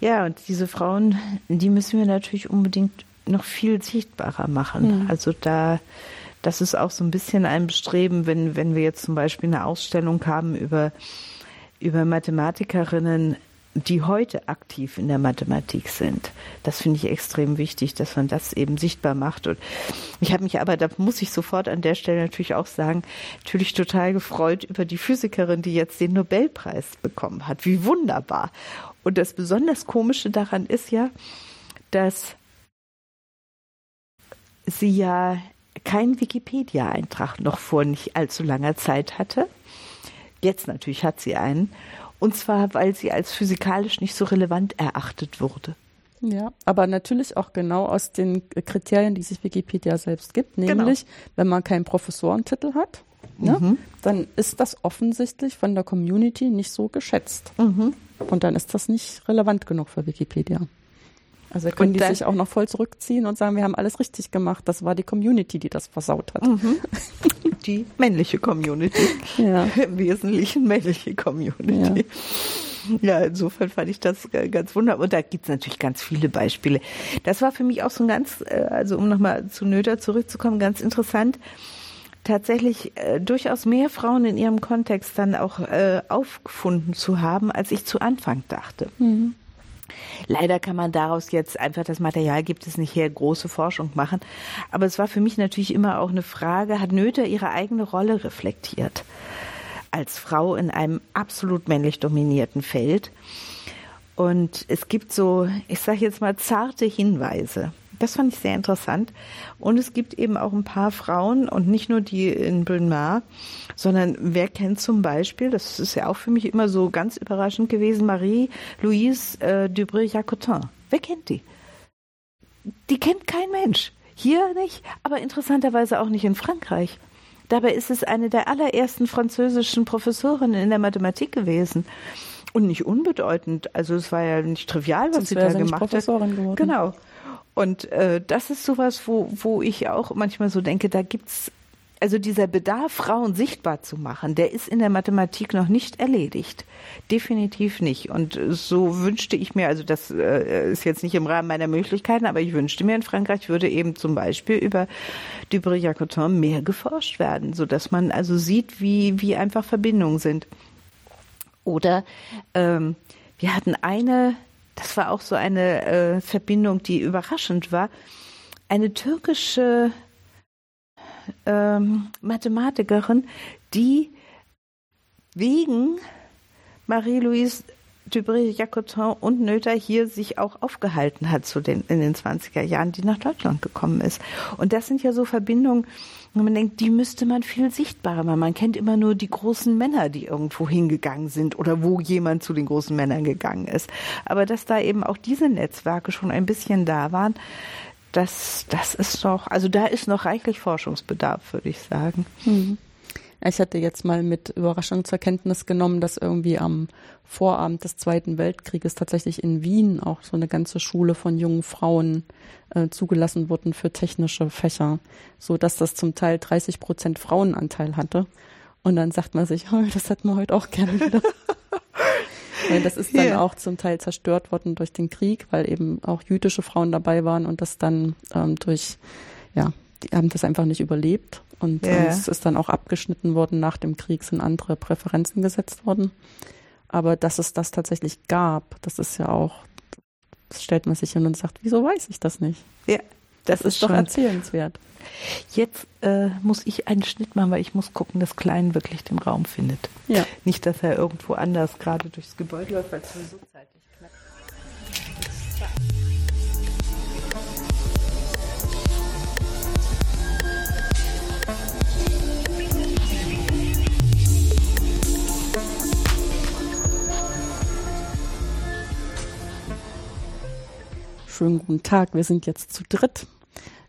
Ja, und diese Frauen, die müssen wir natürlich unbedingt noch viel sichtbarer machen. Mhm. Also da, das ist auch so ein bisschen ein Bestreben, wenn, wenn wir jetzt zum Beispiel eine Ausstellung haben über, über Mathematikerinnen, die heute aktiv in der Mathematik sind. Das finde ich extrem wichtig, dass man das eben sichtbar macht. Und ich habe mich aber, da muss ich sofort an der Stelle natürlich auch sagen, natürlich total gefreut über die Physikerin, die jetzt den Nobelpreis bekommen hat. Wie wunderbar. Und das besonders Komische daran ist ja, dass sie ja keinen Wikipedia-Eintrag noch vor nicht allzu langer Zeit hatte. Jetzt natürlich hat sie einen. Und zwar, weil sie als physikalisch nicht so relevant erachtet wurde. Ja, aber natürlich auch genau aus den Kriterien, die sich Wikipedia selbst gibt, genau. nämlich genau. wenn man keinen Professorentitel hat, ne, mhm. dann ist das offensichtlich von der Community nicht so geschätzt. Mhm. Und dann ist das nicht relevant genug für Wikipedia. Also können die sich auch noch voll zurückziehen und sagen, wir haben alles richtig gemacht. Das war die Community, die das versaut hat. Mhm. *laughs* Die männliche Community. Ja. Im Wesentlichen männliche Community. Ja. ja. insofern fand ich das ganz wunderbar. Und da gibt es natürlich ganz viele Beispiele. Das war für mich auch so ein ganz, äh, also um nochmal zu Nöter zurückzukommen, ganz interessant tatsächlich äh, durchaus mehr Frauen in ihrem Kontext dann auch äh, aufgefunden zu haben, als ich zu Anfang dachte. Mhm. Leider kann man daraus jetzt einfach das Material gibt es nicht her, große Forschung machen. Aber es war für mich natürlich immer auch eine Frage, hat Nöther ihre eigene Rolle reflektiert? Als Frau in einem absolut männlich dominierten Feld. Und es gibt so, ich sage jetzt mal, zarte Hinweise. Das fand ich sehr interessant. Und es gibt eben auch ein paar Frauen und nicht nur die in Brunmar, sondern wer kennt zum Beispiel, das ist ja auch für mich immer so ganz überraschend gewesen, Marie-Louise äh, Dubré-Jacotin. Wer kennt die? Die kennt kein Mensch. Hier nicht, aber interessanterweise auch nicht in Frankreich. Dabei ist es eine der allerersten französischen Professorinnen in der Mathematik gewesen. Und nicht unbedeutend. Also es war ja nicht trivial, was Sonst sie da gemacht hat. Geworden. Genau. Und äh, das ist sowas, wo, wo ich auch manchmal so denke, da gibt's also dieser Bedarf, Frauen sichtbar zu machen, der ist in der Mathematik noch nicht erledigt. Definitiv nicht. Und so wünschte ich mir, also das äh, ist jetzt nicht im Rahmen meiner Möglichkeiten, aber ich wünschte mir in Frankreich würde eben zum Beispiel über Dubré-Jacotin mehr geforscht werden, so dass man also sieht, wie, wie einfach Verbindungen sind. Oder ähm, wir hatten eine das war auch so eine äh, Verbindung, die überraschend war. Eine türkische ähm, Mathematikerin, die wegen Marie-Louise Dubré-Jacotin und Noether hier sich auch aufgehalten hat zu den, in den 20er Jahren, die nach Deutschland gekommen ist. Und das sind ja so Verbindungen, und man denkt, die müsste man viel sichtbarer machen. Man kennt immer nur die großen Männer, die irgendwo hingegangen sind oder wo jemand zu den großen Männern gegangen ist. Aber dass da eben auch diese Netzwerke schon ein bisschen da waren, das, das ist doch, also da ist noch reichlich Forschungsbedarf, würde ich sagen. Mhm. Ich hatte jetzt mal mit Überraschung zur Kenntnis genommen, dass irgendwie am Vorabend des Zweiten Weltkrieges tatsächlich in Wien auch so eine ganze Schule von jungen Frauen äh, zugelassen wurden für technische Fächer, so dass das zum Teil 30 Prozent Frauenanteil hatte. Und dann sagt man sich, *laughs* oh, das hätten wir heute auch gerne wieder. *laughs* weil das ist dann yeah. auch zum Teil zerstört worden durch den Krieg, weil eben auch jüdische Frauen dabei waren und das dann ähm, durch, ja, die haben das einfach nicht überlebt. Und yeah. es ist dann auch abgeschnitten worden. Nach dem Krieg sind andere Präferenzen gesetzt worden. Aber dass es das tatsächlich gab, das ist ja auch, das stellt man sich hin und sagt, wieso weiß ich das nicht? Ja, das, das ist, ist doch erzählenswert. Jetzt äh, muss ich einen Schnitt machen, weil ich muss gucken, dass Klein wirklich den Raum findet. Ja. Nicht, dass er irgendwo anders gerade durchs Gebäude läuft, weil es sowieso schönen guten Tag. Wir sind jetzt zu dritt.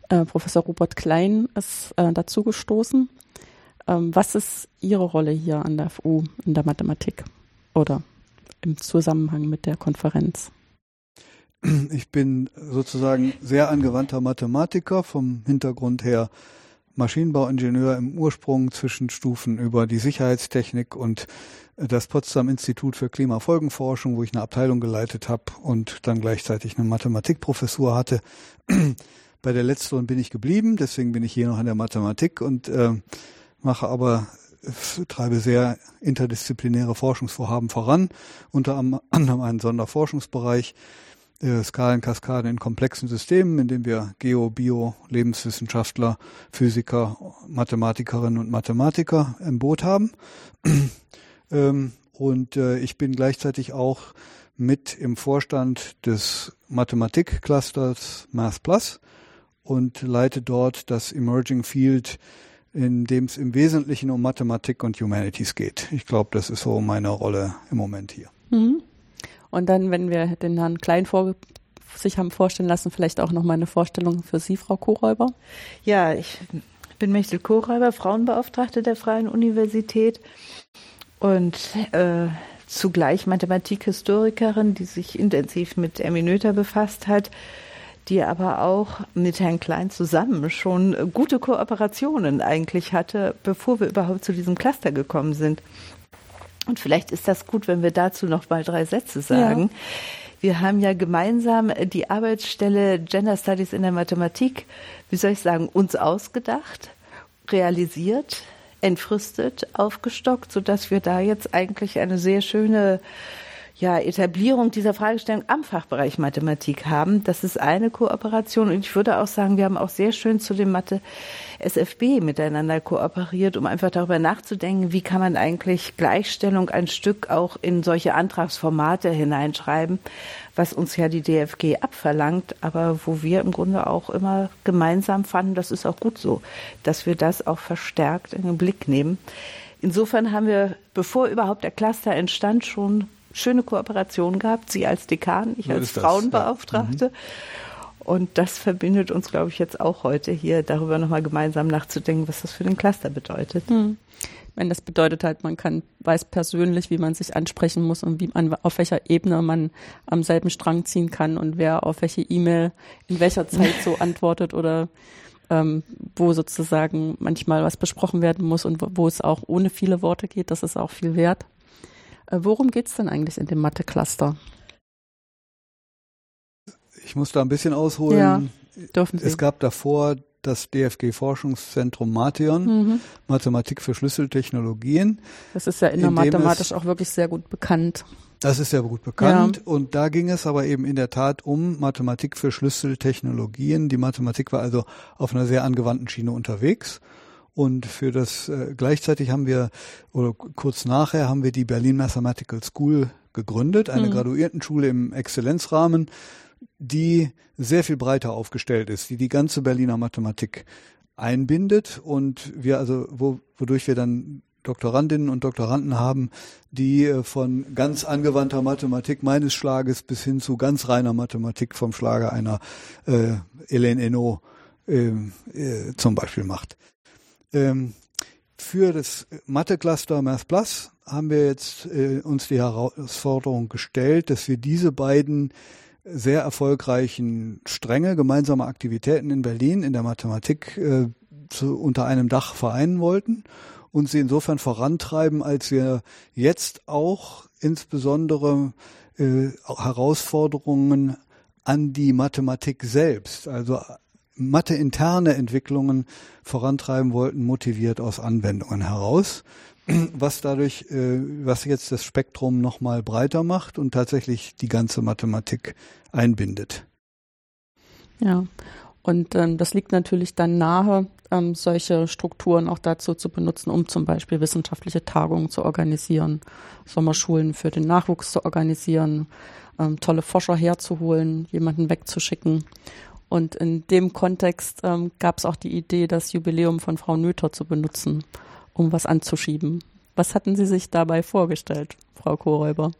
Äh, Professor Robert Klein ist äh, dazugestoßen. Ähm, was ist Ihre Rolle hier an der FU in der Mathematik oder im Zusammenhang mit der Konferenz? Ich bin sozusagen sehr angewandter Mathematiker vom Hintergrund her Maschinenbauingenieur im Ursprung zwischen Stufen über die Sicherheitstechnik und das Potsdam Institut für Klimafolgenforschung, wo ich eine Abteilung geleitet habe und dann gleichzeitig eine Mathematikprofessur hatte. *clears throat* Bei der letzteren bin ich geblieben, deswegen bin ich hier noch in der Mathematik und äh, mache aber treibe sehr interdisziplinäre Forschungsvorhaben voran, unter *clears throat* anderem einen Sonderforschungsbereich äh, Skalenkaskaden in komplexen Systemen, in dem wir Geo, Bio, Lebenswissenschaftler, Physiker, Mathematikerinnen und Mathematiker im Boot haben. *clears throat* ähm, und äh, ich bin gleichzeitig auch mit im Vorstand des Mathematikclusters Math Plus und leite dort das Emerging Field, in dem es im Wesentlichen um Mathematik und Humanities geht. Ich glaube, das ist so meine Rolle im Moment hier. Mhm. Und dann, wenn wir den Herrn Klein vor, sich haben vorstellen lassen, vielleicht auch noch mal eine Vorstellung für Sie, Frau Koräuber. Ja, ich bin Mechtel Koräuber, Frauenbeauftragte der Freien Universität und äh, zugleich Mathematikhistorikerin, die sich intensiv mit Erminöter befasst hat, die aber auch mit Herrn Klein zusammen schon gute Kooperationen eigentlich hatte, bevor wir überhaupt zu diesem Cluster gekommen sind. Und vielleicht ist das gut, wenn wir dazu noch mal drei Sätze sagen. Ja. Wir haben ja gemeinsam die Arbeitsstelle Gender Studies in der Mathematik, wie soll ich sagen, uns ausgedacht, realisiert, entfristet, aufgestockt, sodass wir da jetzt eigentlich eine sehr schöne ja, Etablierung dieser Fragestellung am Fachbereich Mathematik haben. Das ist eine Kooperation. Und ich würde auch sagen, wir haben auch sehr schön zu dem Mathe SFB miteinander kooperiert, um einfach darüber nachzudenken, wie kann man eigentlich Gleichstellung ein Stück auch in solche Antragsformate hineinschreiben, was uns ja die DFG abverlangt, aber wo wir im Grunde auch immer gemeinsam fanden, das ist auch gut so, dass wir das auch verstärkt in den Blick nehmen. Insofern haben wir, bevor überhaupt der Cluster entstand, schon schöne Kooperation gehabt, Sie als Dekan, ich als Frauenbeauftragte. Ja. Mhm. Und das verbindet uns, glaube ich, jetzt auch heute hier, darüber nochmal gemeinsam nachzudenken, was das für den Cluster bedeutet. Mhm. Ich meine, das bedeutet halt, man kann, weiß persönlich, wie man sich ansprechen muss und wie man, auf welcher Ebene man am selben Strang ziehen kann und wer auf welche E-Mail in welcher Zeit so *laughs* antwortet oder ähm, wo sozusagen manchmal was besprochen werden muss und wo, wo es auch ohne viele Worte geht. Das ist auch viel wert. Äh, worum geht es denn eigentlich in dem Mathe-Cluster? Ich muss da ein bisschen ausholen. Ja, dürfen Sie. Es gab davor das DFG-Forschungszentrum Matheon, mhm. Mathematik für Schlüsseltechnologien. Das ist ja innermathematisch auch wirklich sehr gut bekannt. Das ist sehr gut bekannt. Ja. Und da ging es aber eben in der Tat um Mathematik für Schlüsseltechnologien. Die Mathematik war also auf einer sehr angewandten Schiene unterwegs. Und für das äh, gleichzeitig haben wir, oder kurz nachher haben wir die Berlin Mathematical School gegründet, eine mhm. Graduiertenschule im Exzellenzrahmen, die sehr viel breiter aufgestellt ist, die die ganze Berliner Mathematik einbindet und wir also, wo, wodurch wir dann Doktorandinnen und Doktoranden haben, die äh, von ganz angewandter Mathematik meines Schlages bis hin zu ganz reiner Mathematik vom Schlage einer äh, Hélène Eno äh, äh, zum Beispiel macht. Ähm, für das Mathe-Cluster Math Plus haben wir jetzt äh, uns die Herausforderung gestellt, dass wir diese beiden sehr erfolgreichen Stränge gemeinsamer Aktivitäten in Berlin in der Mathematik äh, zu, unter einem Dach vereinen wollten und sie insofern vorantreiben, als wir jetzt auch insbesondere äh, Herausforderungen an die Mathematik selbst, also Mathe-interne Entwicklungen vorantreiben wollten, motiviert aus Anwendungen heraus, *clears throat* was dadurch, äh, was jetzt das Spektrum nochmal breiter macht und tatsächlich die ganze Mathematik einbindet. Ja, und ähm, das liegt natürlich dann nahe, ähm, solche Strukturen auch dazu zu benutzen, um zum Beispiel wissenschaftliche Tagungen zu organisieren, Sommerschulen für den Nachwuchs zu organisieren, ähm, tolle Forscher herzuholen, jemanden wegzuschicken. Und in dem Kontext ähm, gab es auch die Idee, das Jubiläum von Frau Nöther zu benutzen, um was anzuschieben. Was hatten Sie sich dabei vorgestellt, Frau Koräuber?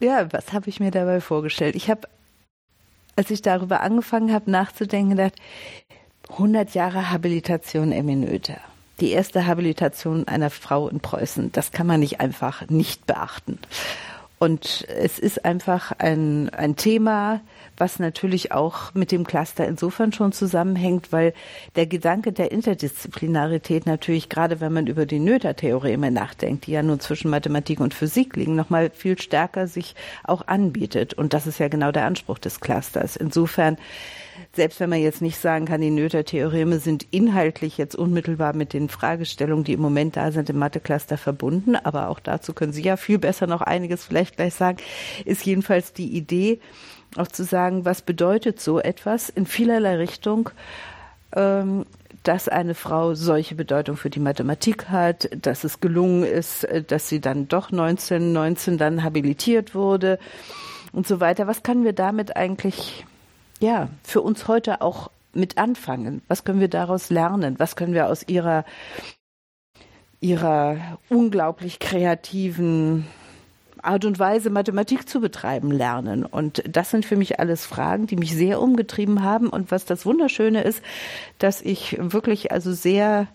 Ja, was habe ich mir dabei vorgestellt? Ich habe als ich darüber angefangen habe nachzudenken, dachte, 100 Jahre Habilitation Eminöter. Die erste Habilitation einer Frau in Preußen, das kann man nicht einfach nicht beachten. Und es ist einfach ein, ein Thema, was natürlich auch mit dem Cluster insofern schon zusammenhängt, weil der Gedanke der Interdisziplinarität natürlich, gerade wenn man über die Noether-Theoreme nachdenkt, die ja nun zwischen Mathematik und Physik liegen, nochmal viel stärker sich auch anbietet. Und das ist ja genau der Anspruch des Clusters. Insofern selbst wenn man jetzt nicht sagen kann, die Noether-Theoreme sind inhaltlich jetzt unmittelbar mit den Fragestellungen, die im Moment da sind, im Mathe-Cluster verbunden, aber auch dazu können Sie ja viel besser noch einiges vielleicht gleich sagen, ist jedenfalls die Idee, auch zu sagen, was bedeutet so etwas in vielerlei Richtung, ähm, dass eine Frau solche Bedeutung für die Mathematik hat, dass es gelungen ist, dass sie dann doch 1919 dann habilitiert wurde und so weiter. Was können wir damit eigentlich ja, für uns heute auch mit anfangen? Was können wir daraus lernen? Was können wir aus ihrer, ihrer unglaublich kreativen Art und Weise, Mathematik zu betreiben, lernen? Und das sind für mich alles Fragen, die mich sehr umgetrieben haben. Und was das Wunderschöne ist, dass ich wirklich also sehr,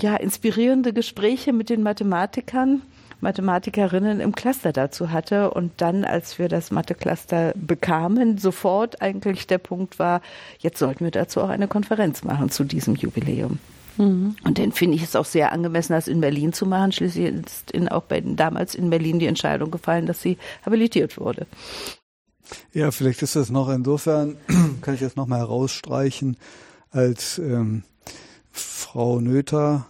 ja, inspirierende Gespräche mit den Mathematikern Mathematikerinnen im Cluster dazu hatte. Und dann, als wir das Mathe-Cluster bekamen, sofort eigentlich der Punkt war, jetzt sollten wir dazu auch eine Konferenz machen zu diesem Jubiläum. Mhm. Und dann finde ich es auch sehr angemessen, das in Berlin zu machen. Schließlich ist in, auch bei, damals in Berlin die Entscheidung gefallen, dass sie habilitiert wurde. Ja, vielleicht ist das noch insofern, *clears throat* kann ich das nochmal herausstreichen, als ähm, Frau Nöther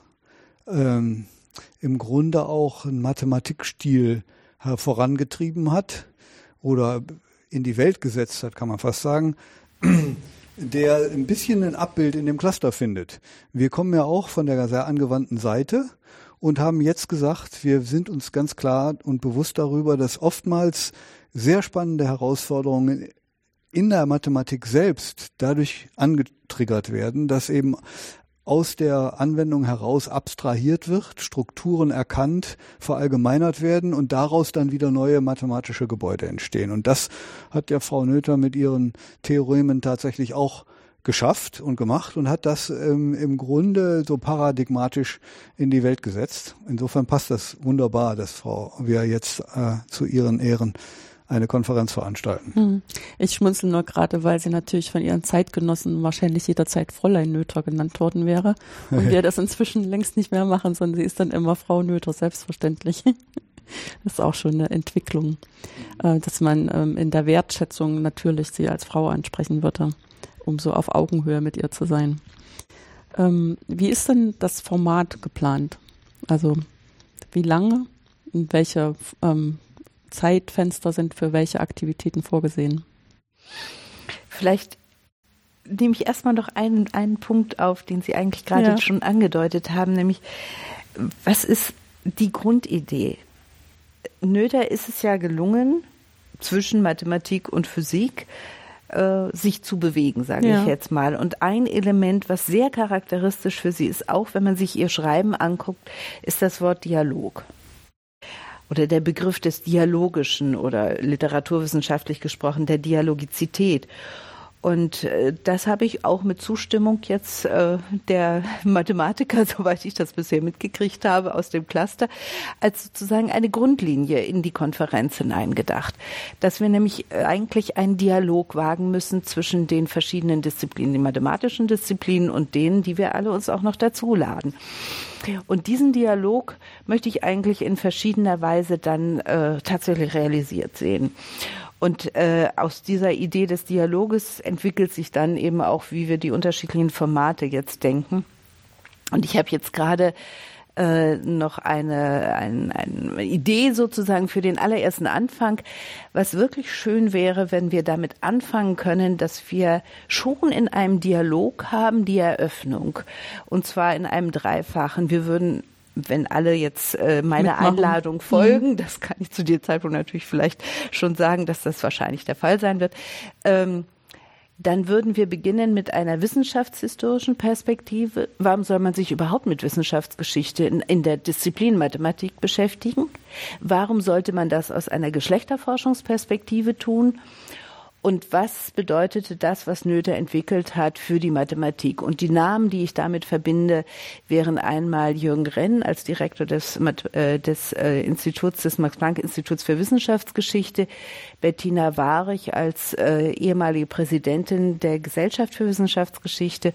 ähm, im Grunde auch einen Mathematikstil vorangetrieben hat oder in die Welt gesetzt hat, kann man fast sagen, *clears throat* der ein bisschen ein Abbild in dem Cluster findet. Wir kommen ja auch von der sehr angewandten Seite und haben jetzt gesagt, wir sind uns ganz klar und bewusst darüber, dass oftmals sehr spannende Herausforderungen in der Mathematik selbst dadurch angetriggert werden, dass eben aus der Anwendung heraus abstrahiert wird, Strukturen erkannt, verallgemeinert werden und daraus dann wieder neue mathematische Gebäude entstehen. Und das hat ja Frau Nöther mit ihren Theoremen tatsächlich auch geschafft und gemacht und hat das ähm, im Grunde so paradigmatisch in die Welt gesetzt. Insofern passt das wunderbar, dass Frau wir jetzt äh, zu ihren Ehren eine Konferenz veranstalten. Hm. Ich schmunzel nur gerade, weil sie natürlich von ihren Zeitgenossen wahrscheinlich jederzeit Fräulein Nöther genannt worden wäre. Und wir *laughs* das inzwischen längst nicht mehr machen, sondern sie ist dann immer Frau Nöther, selbstverständlich. *laughs* Das ist auch schon eine Entwicklung, äh, dass man ähm, in der Wertschätzung natürlich sie als Frau ansprechen würde, um so auf Augenhöhe mit ihr zu sein. Ähm, wie ist denn das Format geplant? Also wie lange? In welcher ähm, Zeitfenster sind für welche Aktivitäten vorgesehen? Vielleicht nehme ich erstmal noch einen, einen Punkt auf, den Sie eigentlich gerade ja. schon angedeutet haben, nämlich was ist die Grundidee? Nöder ist es ja gelungen, zwischen Mathematik und Physik äh, sich zu bewegen, sage ja. ich jetzt mal. Und ein Element, was sehr charakteristisch für sie ist, auch wenn man sich ihr Schreiben anguckt, ist das Wort Dialog oder der Begriff des Dialogischen oder literaturwissenschaftlich gesprochen der Dialogizität. Und äh, das habe ich auch mit Zustimmung jetzt äh, der Mathematiker, *laughs* soweit ich das bisher mitgekriegt habe, aus dem Cluster, als sozusagen eine Grundlinie in die Konferenz hineingedacht. Dass wir nämlich äh, eigentlich einen Dialog wagen müssen zwischen den verschiedenen Disziplinen, den mathematischen Disziplinen und denen, die wir alle uns auch noch dazu laden. Und diesen Dialog möchte ich eigentlich in verschiedener Weise dann äh, tatsächlich realisiert sehen. Und äh, aus dieser Idee des Dialoges entwickelt sich dann eben auch, wie wir die unterschiedlichen Formate jetzt denken. Und ich habe jetzt gerade äh, noch eine, ein, eine Idee sozusagen für den allerersten Anfang, was wirklich schön wäre, wenn wir damit anfangen können, dass wir schon in einem Dialog haben die Eröffnung. Und zwar in einem dreifachen. Wir würden wenn alle jetzt äh, meine Mitmachen. Einladung folgen, mhm. *laughs* das kann ich zu dem Zeitpunkt natürlich vielleicht schon sagen, dass das wahrscheinlich der Fall sein wird, ähm, dann würden wir beginnen mit einer wissenschaftshistorischen Perspektive. Warum soll man sich überhaupt mit Wissenschaftsgeschichte in, in der Disziplin Mathematik beschäftigen? Warum sollte man das aus einer Geschlechterforschungsperspektive tun? Und was bedeutete das, was Noether entwickelt hat für die Mathematik. Und die Namen, die ich damit verbinde, wären einmal Jürgen Renn als Direktor des, äh, des äh, Instituts, des Max-Planck-Instituts für Wissenschaftsgeschichte, Bettina Warich als äh, ehemalige Präsidentin der Gesellschaft für Wissenschaftsgeschichte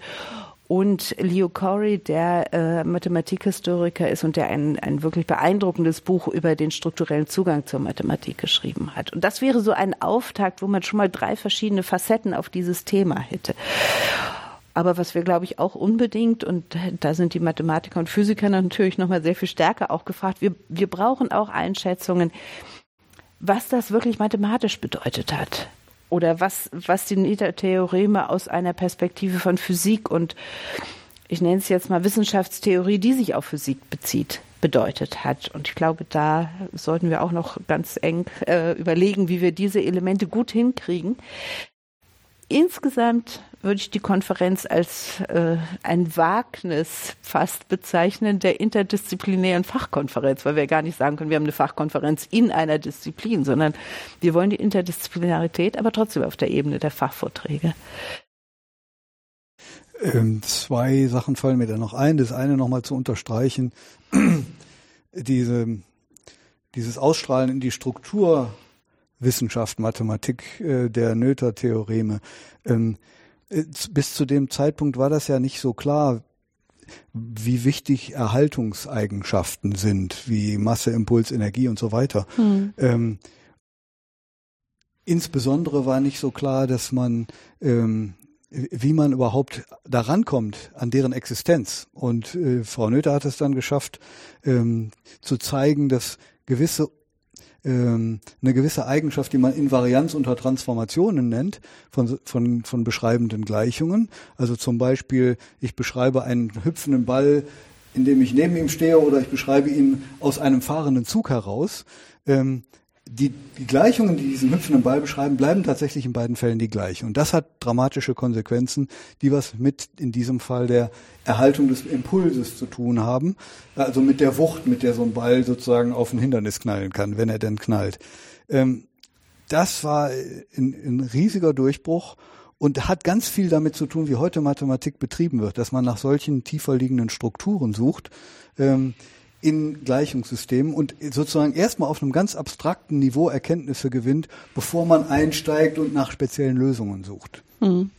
und Leo Corey, der äh, Mathematikhistoriker ist und der ein, ein wirklich beeindruckendes Buch über den strukturellen Zugang zur Mathematik geschrieben hat. Und das wäre so ein Auftakt, wo man schon mal drei verschiedene Facetten auf dieses Thema hätte. Aber was wir, glaube ich, auch unbedingt, und da sind die Mathematiker und Physiker natürlich noch mal sehr viel stärker auch gefragt, wir, wir brauchen auch Einschätzungen, was das wirklich mathematisch bedeutet hat oder was, was die Nita-Theoreme aus einer Perspektive von Physik und ich nenne es jetzt mal Wissenschaftstheorie, die sich auf Physik bezieht, bedeutet hat. Und ich glaube, da sollten wir auch noch ganz eng äh, überlegen, wie wir diese Elemente gut hinkriegen. Insgesamt würde ich die Konferenz als äh, ein Wagnis fast bezeichnen der interdisziplinären Fachkonferenz, weil wir gar nicht sagen können, wir haben eine Fachkonferenz in einer Disziplin, sondern wir wollen die Interdisziplinarität, aber trotzdem auf der Ebene der Fachvorträge. Ähm, zwei Sachen fallen mir da noch ein. Das eine nochmal zu unterstreichen, *clears throat* diese, dieses Ausstrahlen in die Struktur Wissenschaft, Mathematik äh, der Noether-Theoreme. Ähm, äh, bis zu dem Zeitpunkt war das ja nicht so klar, wie wichtig Erhaltungseigenschaften sind, wie Masse, Impuls, Energie und so weiter. Hm. Ähm, insbesondere war nicht so klar, dass man ähm, wie man überhaupt daran kommt an deren Existenz. Und äh, Frau Noether hat es dann geschafft, ähm, zu zeigen, dass gewisse ähm, eine gewisse Eigenschaft, die man Invarianz unter Transformationen nennt, von, von, von beschreibenden Gleichungen. Also zum Beispiel, ich beschreibe einen hüpfenden Ball, indem ich neben ihm stehe, oder ich beschreibe ihn aus einem fahrenden Zug heraus. Ähm, die, die Gleichungen, die diesen hüpfenden Ball beschreiben, bleiben tatsächlich in beiden Fällen die gleichen. Und das hat dramatische Konsequenzen, die was mit in diesem Fall der Erhaltung des Impulses zu tun haben. Also mit der Wucht, mit der so ein Ball sozusagen auf ein Hindernis knallen kann, wenn er denn knallt. Ähm, das war ein, ein riesiger Durchbruch und hat ganz viel damit zu tun, wie heute Mathematik betrieben wird, dass man nach solchen tiefer liegenden Strukturen sucht. Ähm, in Gleichungssystemen und sozusagen erstmal auf einem ganz abstrakten Niveau Erkenntnisse gewinnt, bevor man einsteigt und nach speziellen Lösungen sucht. Mhm.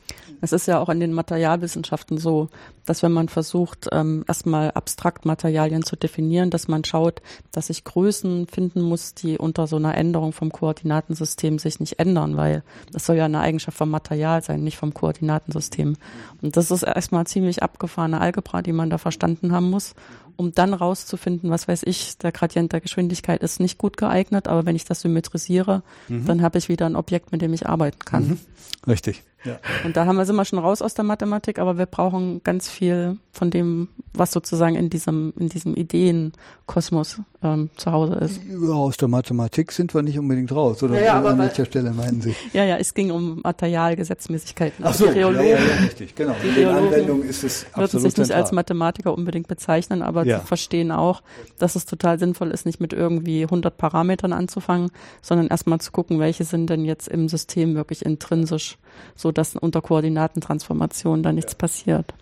Es ist ja auch in den Materialwissenschaften so, dass wenn man versucht, ähm, erstmal abstrakt Materialien zu definieren, dass man schaut, dass sich Größen finden muss, die unter so einer Änderung vom Koordinatensystem sich nicht ändern, weil das soll ja eine Eigenschaft vom Material sein, nicht vom Koordinatensystem. Und das ist erstmal ziemlich abgefahrene Algebra, die man da verstanden haben muss um dann rauszufinden, was weiß ich, der Gradient der Geschwindigkeit ist nicht gut geeignet, aber wenn ich das symmetrisiere, mhm. dann habe ich wieder ein Objekt, mit dem ich arbeiten kann. Mhm. Richtig. Ja. Und da haben wir, sind wir schon raus aus der Mathematik, aber wir brauchen ganz viel von dem, was sozusagen in diesem, in diesem Ideenkosmos ähm, zu Hause ist. Ja, aus der Mathematik sind wir nicht unbedingt raus, oder ja, ja, an welcher Stelle meinen Sie? Ja, ja, es ging um Materialgesetzmäßigkeiten. Ach so, ja, ja, ja, richtig, genau. Die in Anwendung ist es absolut würden sich nicht als Mathematiker unbedingt bezeichnen, aber ja. verstehen auch, dass es total sinnvoll ist, nicht mit irgendwie 100 Parametern anzufangen, sondern erstmal zu gucken, welche sind denn jetzt im System wirklich intrinsisch so dass unter Koordinatentransformation da nichts passiert.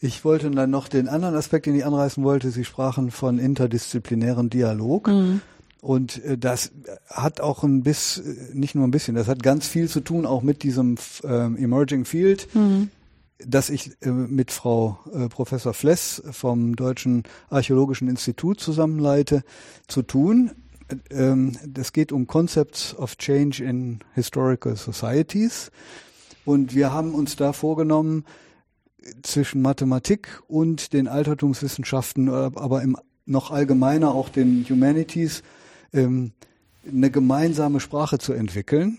Ich wollte dann noch den anderen Aspekt, den ich anreißen wollte. Sie sprachen von interdisziplinären Dialog. Mhm. Und äh, das hat auch ein bisschen, nicht nur ein bisschen, das hat ganz viel zu tun auch mit diesem ähm, Emerging Field, mhm. das ich äh, mit Frau äh, Professor Fless vom Deutschen Archäologischen Institut zusammenleite, zu tun. Ähm, das geht um Concepts of Change in Historical Societies. Und wir haben uns da vorgenommen, zwischen Mathematik und den Altertumswissenschaften, aber im, noch allgemeiner auch den Humanities, ähm, eine gemeinsame Sprache zu entwickeln,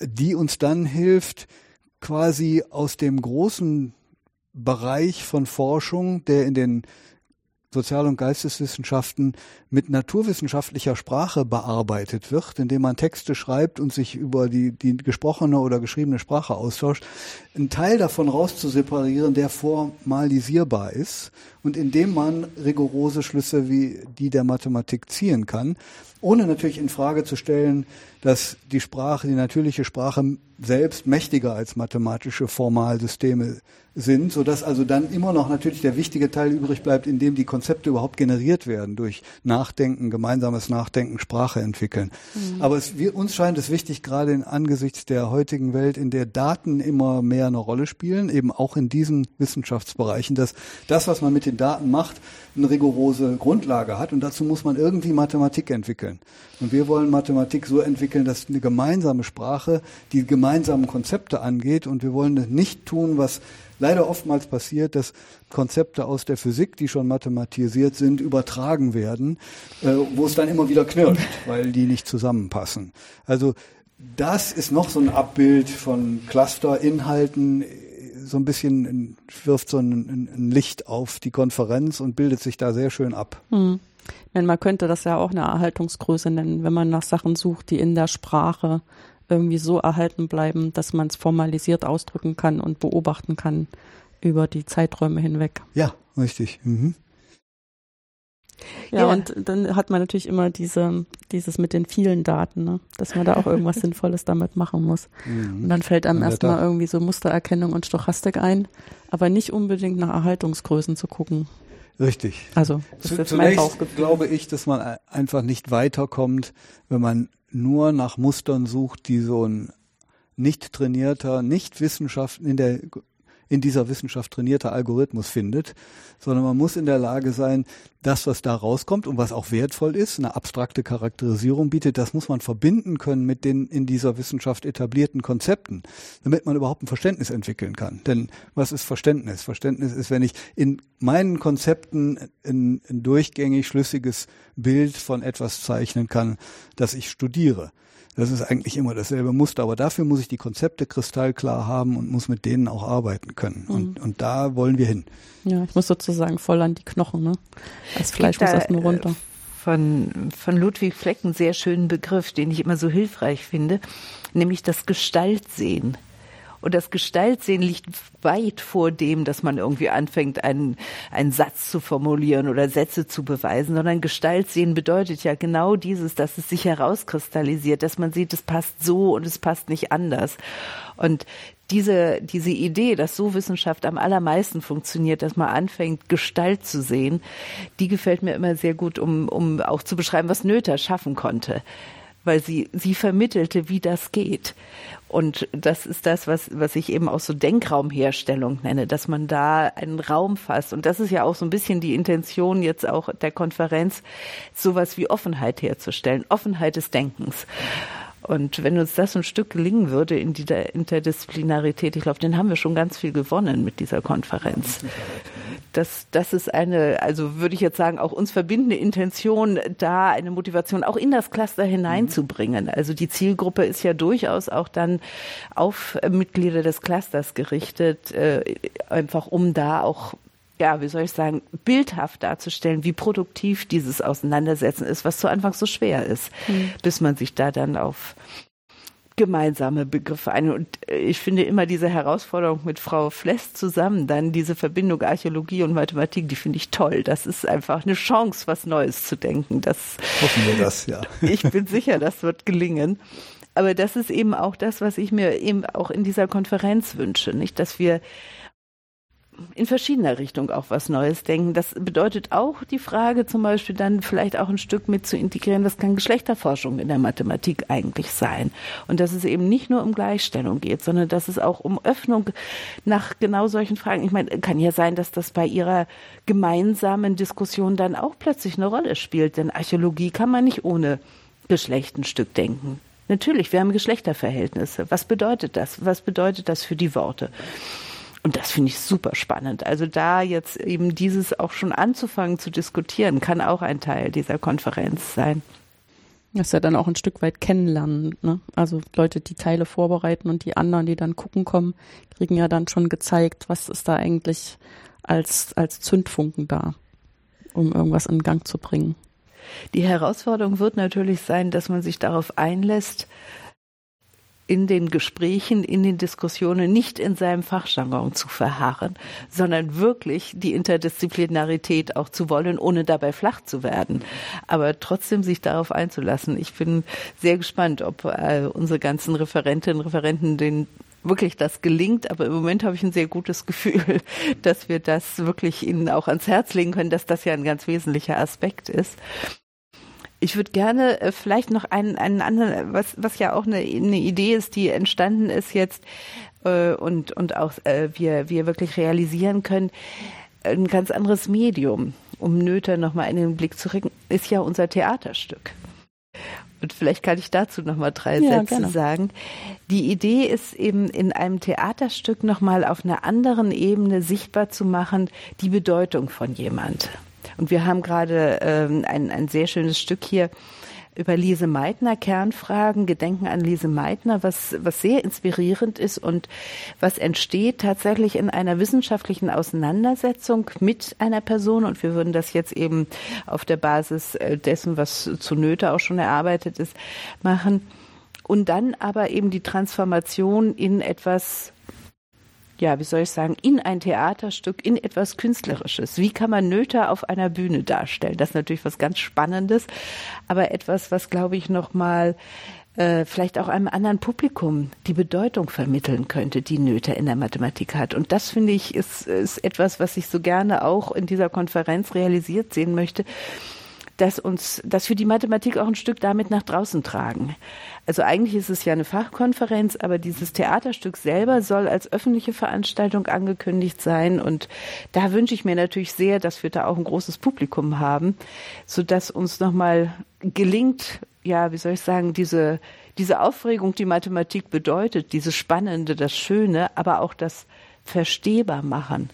die uns dann hilft, quasi aus dem großen Bereich von Forschung, der in den Sozial- und Geisteswissenschaften mit naturwissenschaftlicher Sprache bearbeitet wird, indem man Texte schreibt und sich über die, die gesprochene oder geschriebene Sprache austauscht, einen Teil davon rauszuseparieren, der formalisierbar ist und indem man rigorose Schlüsse wie die der Mathematik ziehen kann, ohne natürlich in Frage zu stellen, dass die Sprache, die natürliche Sprache selbst mächtiger als mathematische Formalsysteme sind, so dass also dann immer noch natürlich der wichtige Teil übrig bleibt, in dem die Konzepte überhaupt generiert werden durch Nachdenken, gemeinsames Nachdenken, Sprache entwickeln. Mhm. Aber es, wir, uns scheint es wichtig, gerade in angesichts der heutigen Welt, in der Daten immer mehr eine Rolle spielen, eben auch in diesen Wissenschaftsbereichen, dass das, was man mit den Daten macht, eine rigorose Grundlage hat und dazu muss man irgendwie Mathematik entwickeln. Und wir wollen Mathematik so entwickeln, dass eine gemeinsame Sprache die gemeinsamen Konzepte angeht und wir wollen nicht tun, was leider oftmals passiert, dass Konzepte aus der Physik, die schon mathematisiert sind, übertragen werden, äh, wo es dann immer wieder knirscht, *laughs* weil die nicht zusammenpassen. Also das ist noch so ein Abbild von Clusterinhalten, so ein bisschen wirft so ein, ein, Licht auf die Konferenz und bildet sich da sehr schön ab. Hm. Man könnte das ja auch eine Erhaltungsgröße nennen, wenn man nach Sachen sucht, die in der Sprache irgendwie so erhalten bleiben, dass man es formalisiert ausdrücken kann und beobachten kann über die Zeiträume hinweg. Ja, richtig. Mhm. Ja, ja, und dann hat man natürlich immer diese, dieses mit den vielen Daten, ne? dass man da auch irgendwas *laughs* Sinnvolles damit machen muss. Mhm. Und dann fällt einem erstmal irgendwie so Mustererkennung und Stochastik ein, aber nicht unbedingt nach Erhaltungsgrößen zu gucken. Richtig. Also, das Zu, zunächst glaube ich, dass man einfach nicht weiterkommt, wenn man nur nach Mustern sucht, die so ein nicht trainierter, nicht Wissenschaft in der in dieser Wissenschaft trainierter Algorithmus findet, sondern man muss in der Lage sein, das, was da rauskommt und was auch wertvoll ist, eine abstrakte Charakterisierung bietet, das muss man verbinden können mit den in dieser Wissenschaft etablierten Konzepten, damit man überhaupt ein Verständnis entwickeln kann. Denn was ist Verständnis? Verständnis ist, wenn ich in meinen Konzepten ein, ein durchgängig schlüssiges Bild von etwas zeichnen kann, das ich studiere. Das ist eigentlich immer dasselbe Muster, aber dafür muss ich die Konzepte kristallklar haben und muss mit denen auch arbeiten können. Mhm. Und, und da wollen wir hin. Ja, ich muss sozusagen voll an die Knochen, ne? Das Fleisch muss erst nur äh, runter. Von, von Ludwig Fleck einen sehr schönen Begriff, den ich immer so hilfreich finde, nämlich das Gestaltsehen. Und das Gestaltsehen liegt weit vor dem, dass man irgendwie anfängt, einen, einen Satz zu formulieren oder Sätze zu beweisen, sondern Gestaltsehen bedeutet ja genau dieses, dass es sich herauskristallisiert, dass man sieht, es passt so und es passt nicht anders. Und diese, diese Idee, dass so Wissenschaft am allermeisten funktioniert, dass man anfängt, Gestalt zu sehen, die gefällt mir immer sehr gut, um, um auch zu beschreiben, was Noether schaffen konnte weil sie, sie vermittelte, wie das geht. Und das ist das, was, was ich eben auch so Denkraumherstellung nenne, dass man da einen Raum fasst. Und das ist ja auch so ein bisschen die Intention jetzt auch der Konferenz, sowas wie Offenheit herzustellen, Offenheit des Denkens. Und wenn uns das ein Stück gelingen würde in dieser Interdisziplinarität, ich glaube, dann haben wir schon ganz viel gewonnen mit dieser Konferenz. Das, das ist eine, also würde ich jetzt sagen, auch uns verbindende Intention, da eine Motivation auch in das Cluster hineinzubringen. Also die Zielgruppe ist ja durchaus auch dann auf Mitglieder des Clusters gerichtet, äh, einfach um da auch ja, wie soll ich sagen, bildhaft darzustellen, wie produktiv dieses Auseinandersetzen ist, was zu Anfang so schwer ist, mhm. bis man sich da dann auf gemeinsame Begriffe ein. Und äh, ich finde immer diese Herausforderung mit Frau Fless zusammen, dann diese Verbindung Archäologie und Mathematik, die finde ich toll. Das ist einfach eine Chance, was Neues zu denken. Das, Hoffen wir das, ja. *laughs* Ich bin sicher, das wird gelingen. Aber das ist eben auch das, was ich mir eben auch in dieser Konferenz wünsche, nicht, dass wir in verschiedener Richtung auch was Neues denken. Das bedeutet auch die Frage zum Beispiel dann vielleicht auch ein Stück mit zu integrieren, was kann Geschlechterforschung in der Mathematik eigentlich sein? Und dass es eben nicht nur um Gleichstellung geht, sondern dass es auch um Öffnung nach genau solchen Fragen. Ich meine, kann ja sein, dass das bei ihrer gemeinsamen Diskussion dann auch plötzlich eine Rolle spielt, denn Archäologie kann man nicht ohne Geschlecht ein Stück denken. Natürlich, wir haben Geschlechterverhältnisse. Was bedeutet das? Was bedeutet das für die Worte? Und das finde ich super spannend. Also da jetzt eben dieses auch schon anzufangen zu diskutieren, kann auch ein Teil dieser Konferenz sein. Das ist ja dann auch ein Stück weit kennenlernen. Ne? Also Leute, die Teile vorbereiten und die anderen, die dann gucken kommen, kriegen ja dann schon gezeigt, was ist da eigentlich als, als Zündfunken da. um irgendwas in Gang zu bringen. Die Herausforderung wird natürlich sein, dass man sich darauf einlässt, in den Gesprächen, in den Diskussionen nicht in seinem Fachjargon zu verharren, sondern wirklich die Interdisziplinarität auch zu wollen, ohne dabei flach zu werden. Aber trotzdem sich darauf einzulassen. Ich bin sehr gespannt, ob äh, unsere ganzen Referentinnen und Referenten den wirklich das gelingt. Aber im Moment habe ich ein sehr gutes Gefühl, *laughs* dass wir das wirklich Ihnen auch ans Herz legen können, dass das ja ein ganz wesentlicher Aspekt ist. Ich würde gerne äh, vielleicht noch einen, einen anderen, was, was ja auch eine, eine Idee ist, die entstanden ist jetzt äh, und, und auch äh, wir, wir wirklich realisieren können, ein ganz anderes Medium, um Nöter nochmal in den Blick zu rücken, ist ja unser Theaterstück. Und vielleicht kann ich dazu noch mal drei ja, Sätze gerne. sagen. Die Idee ist eben in einem Theaterstück noch mal auf einer anderen Ebene sichtbar zu machen, die Bedeutung von jemand. Und wir haben gerade ähm, ein, ein sehr schönes Stück hier über Lise Meitner, Kernfragen, Gedenken an Lise Meitner, was, was sehr inspirierend ist und was entsteht tatsächlich in einer wissenschaftlichen Auseinandersetzung mit einer Person. Und wir würden das jetzt eben auf der Basis äh, dessen, was zu Nöte auch schon erarbeitet ist, machen. Und dann aber eben die Transformation in etwas ja, wie soll ich sagen, in ein Theaterstück, in etwas Künstlerisches. Wie kann man Nöter auf einer Bühne darstellen? Das ist natürlich was ganz Spannendes, aber etwas, was, glaube ich, nochmal äh, vielleicht auch einem anderen Publikum die Bedeutung vermitteln könnte, die Nöter in der Mathematik hat. Und das, finde ich, ist, ist etwas, was ich so gerne auch in dieser Konferenz realisiert sehen möchte, dass uns, dass wir die Mathematik auch ein Stück damit nach draußen tragen. Also eigentlich ist es ja eine Fachkonferenz, aber dieses Theaterstück selber soll als öffentliche Veranstaltung angekündigt sein. Und da wünsche ich mir natürlich sehr, dass wir da auch ein großes Publikum haben, so dass uns nochmal gelingt, ja, wie soll ich sagen, diese, diese Aufregung, die Mathematik bedeutet, dieses Spannende, das Schöne, aber auch das Verstehbar machen,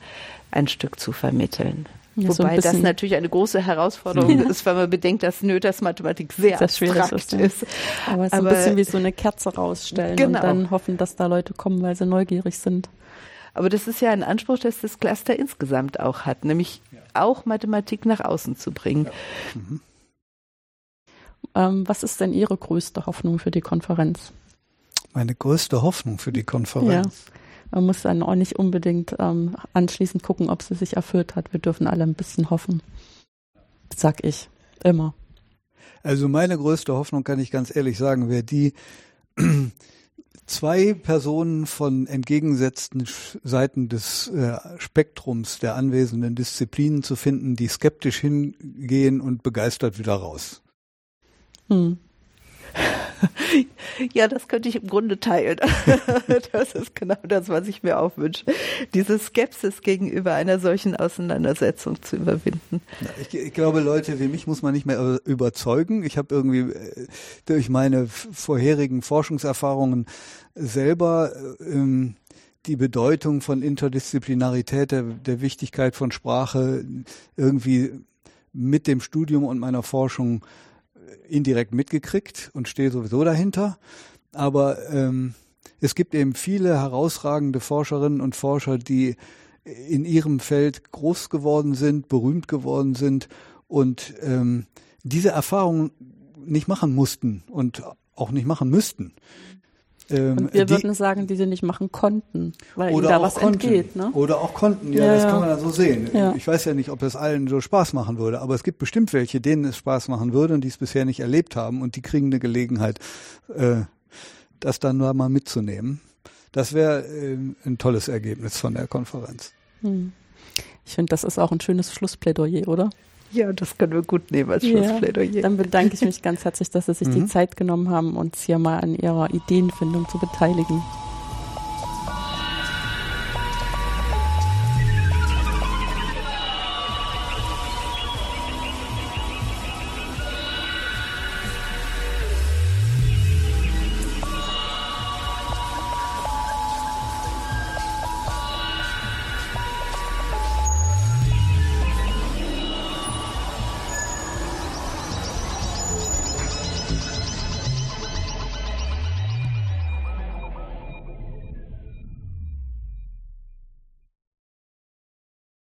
ein Stück zu vermitteln. Ja, Wobei so das natürlich eine große Herausforderung *laughs* ist, weil man bedenkt, dass Nöters Mathematik sehr das abstrakt ist. ist. Aber es ist Aber, ein bisschen wie so eine Kerze rausstellen genau. und dann hoffen, dass da Leute kommen, weil sie neugierig sind. Aber das ist ja ein Anspruch, dass das Cluster insgesamt auch hat, nämlich ja. auch Mathematik nach außen zu bringen. Ja. Mhm. Ähm, was ist denn Ihre größte Hoffnung für die Konferenz? Meine größte Hoffnung für die Konferenz. Ja. Man muss dann auch nicht unbedingt ähm, anschließend gucken, ob sie sich erfüllt hat. Wir dürfen alle ein bisschen hoffen. Sag ich. Immer. Also meine größte Hoffnung, kann ich ganz ehrlich sagen, wäre die, *clears throat* zwei Personen von entgegengesetzten Seiten des äh, Spektrums der anwesenden Disziplinen zu finden, die skeptisch hingehen und begeistert wieder raus. Hm. *laughs* ja, das könnte ich im Grunde teilen. *laughs* das ist genau das, was ich mir auch wünsche. Diese Skepsis gegenüber einer solchen Auseinandersetzung zu überwinden. Ich, ich glaube, Leute wie mich muss man nicht mehr überzeugen. Ich habe irgendwie äh, durch meine vorherigen Forschungserfahrungen selber ähm, die Bedeutung von Interdisziplinarität, der, der Wichtigkeit von Sprache irgendwie mit dem Studium und meiner Forschung indirekt mitgekriegt und stehe sowieso dahinter. Aber ähm, es gibt eben viele herausragende Forscherinnen und Forscher, die in ihrem Feld groß geworden sind, berühmt geworden sind und ähm, diese Erfahrungen nicht machen mussten und auch nicht machen müssten. Ähm, und wir die, würden sagen, die sie nicht machen konnten, weil ihnen da was konnten. entgeht. Ne? Oder auch konnten, ja, ja das ja. kann man dann so sehen. Ja. Ich weiß ja nicht, ob das allen so Spaß machen würde, aber es gibt bestimmt welche, denen es Spaß machen würde und die es bisher nicht erlebt haben und die kriegen eine Gelegenheit, äh, das dann nur mal mitzunehmen. Das wäre äh, ein tolles Ergebnis von der Konferenz. Hm. Ich finde, das ist auch ein schönes Schlussplädoyer, oder? Ja, das können wir gut nehmen als Schlussplädoyer. Ja, dann bedanke ich mich ganz herzlich, dass Sie sich mhm. die Zeit genommen haben, uns hier mal an Ihrer Ideenfindung zu beteiligen.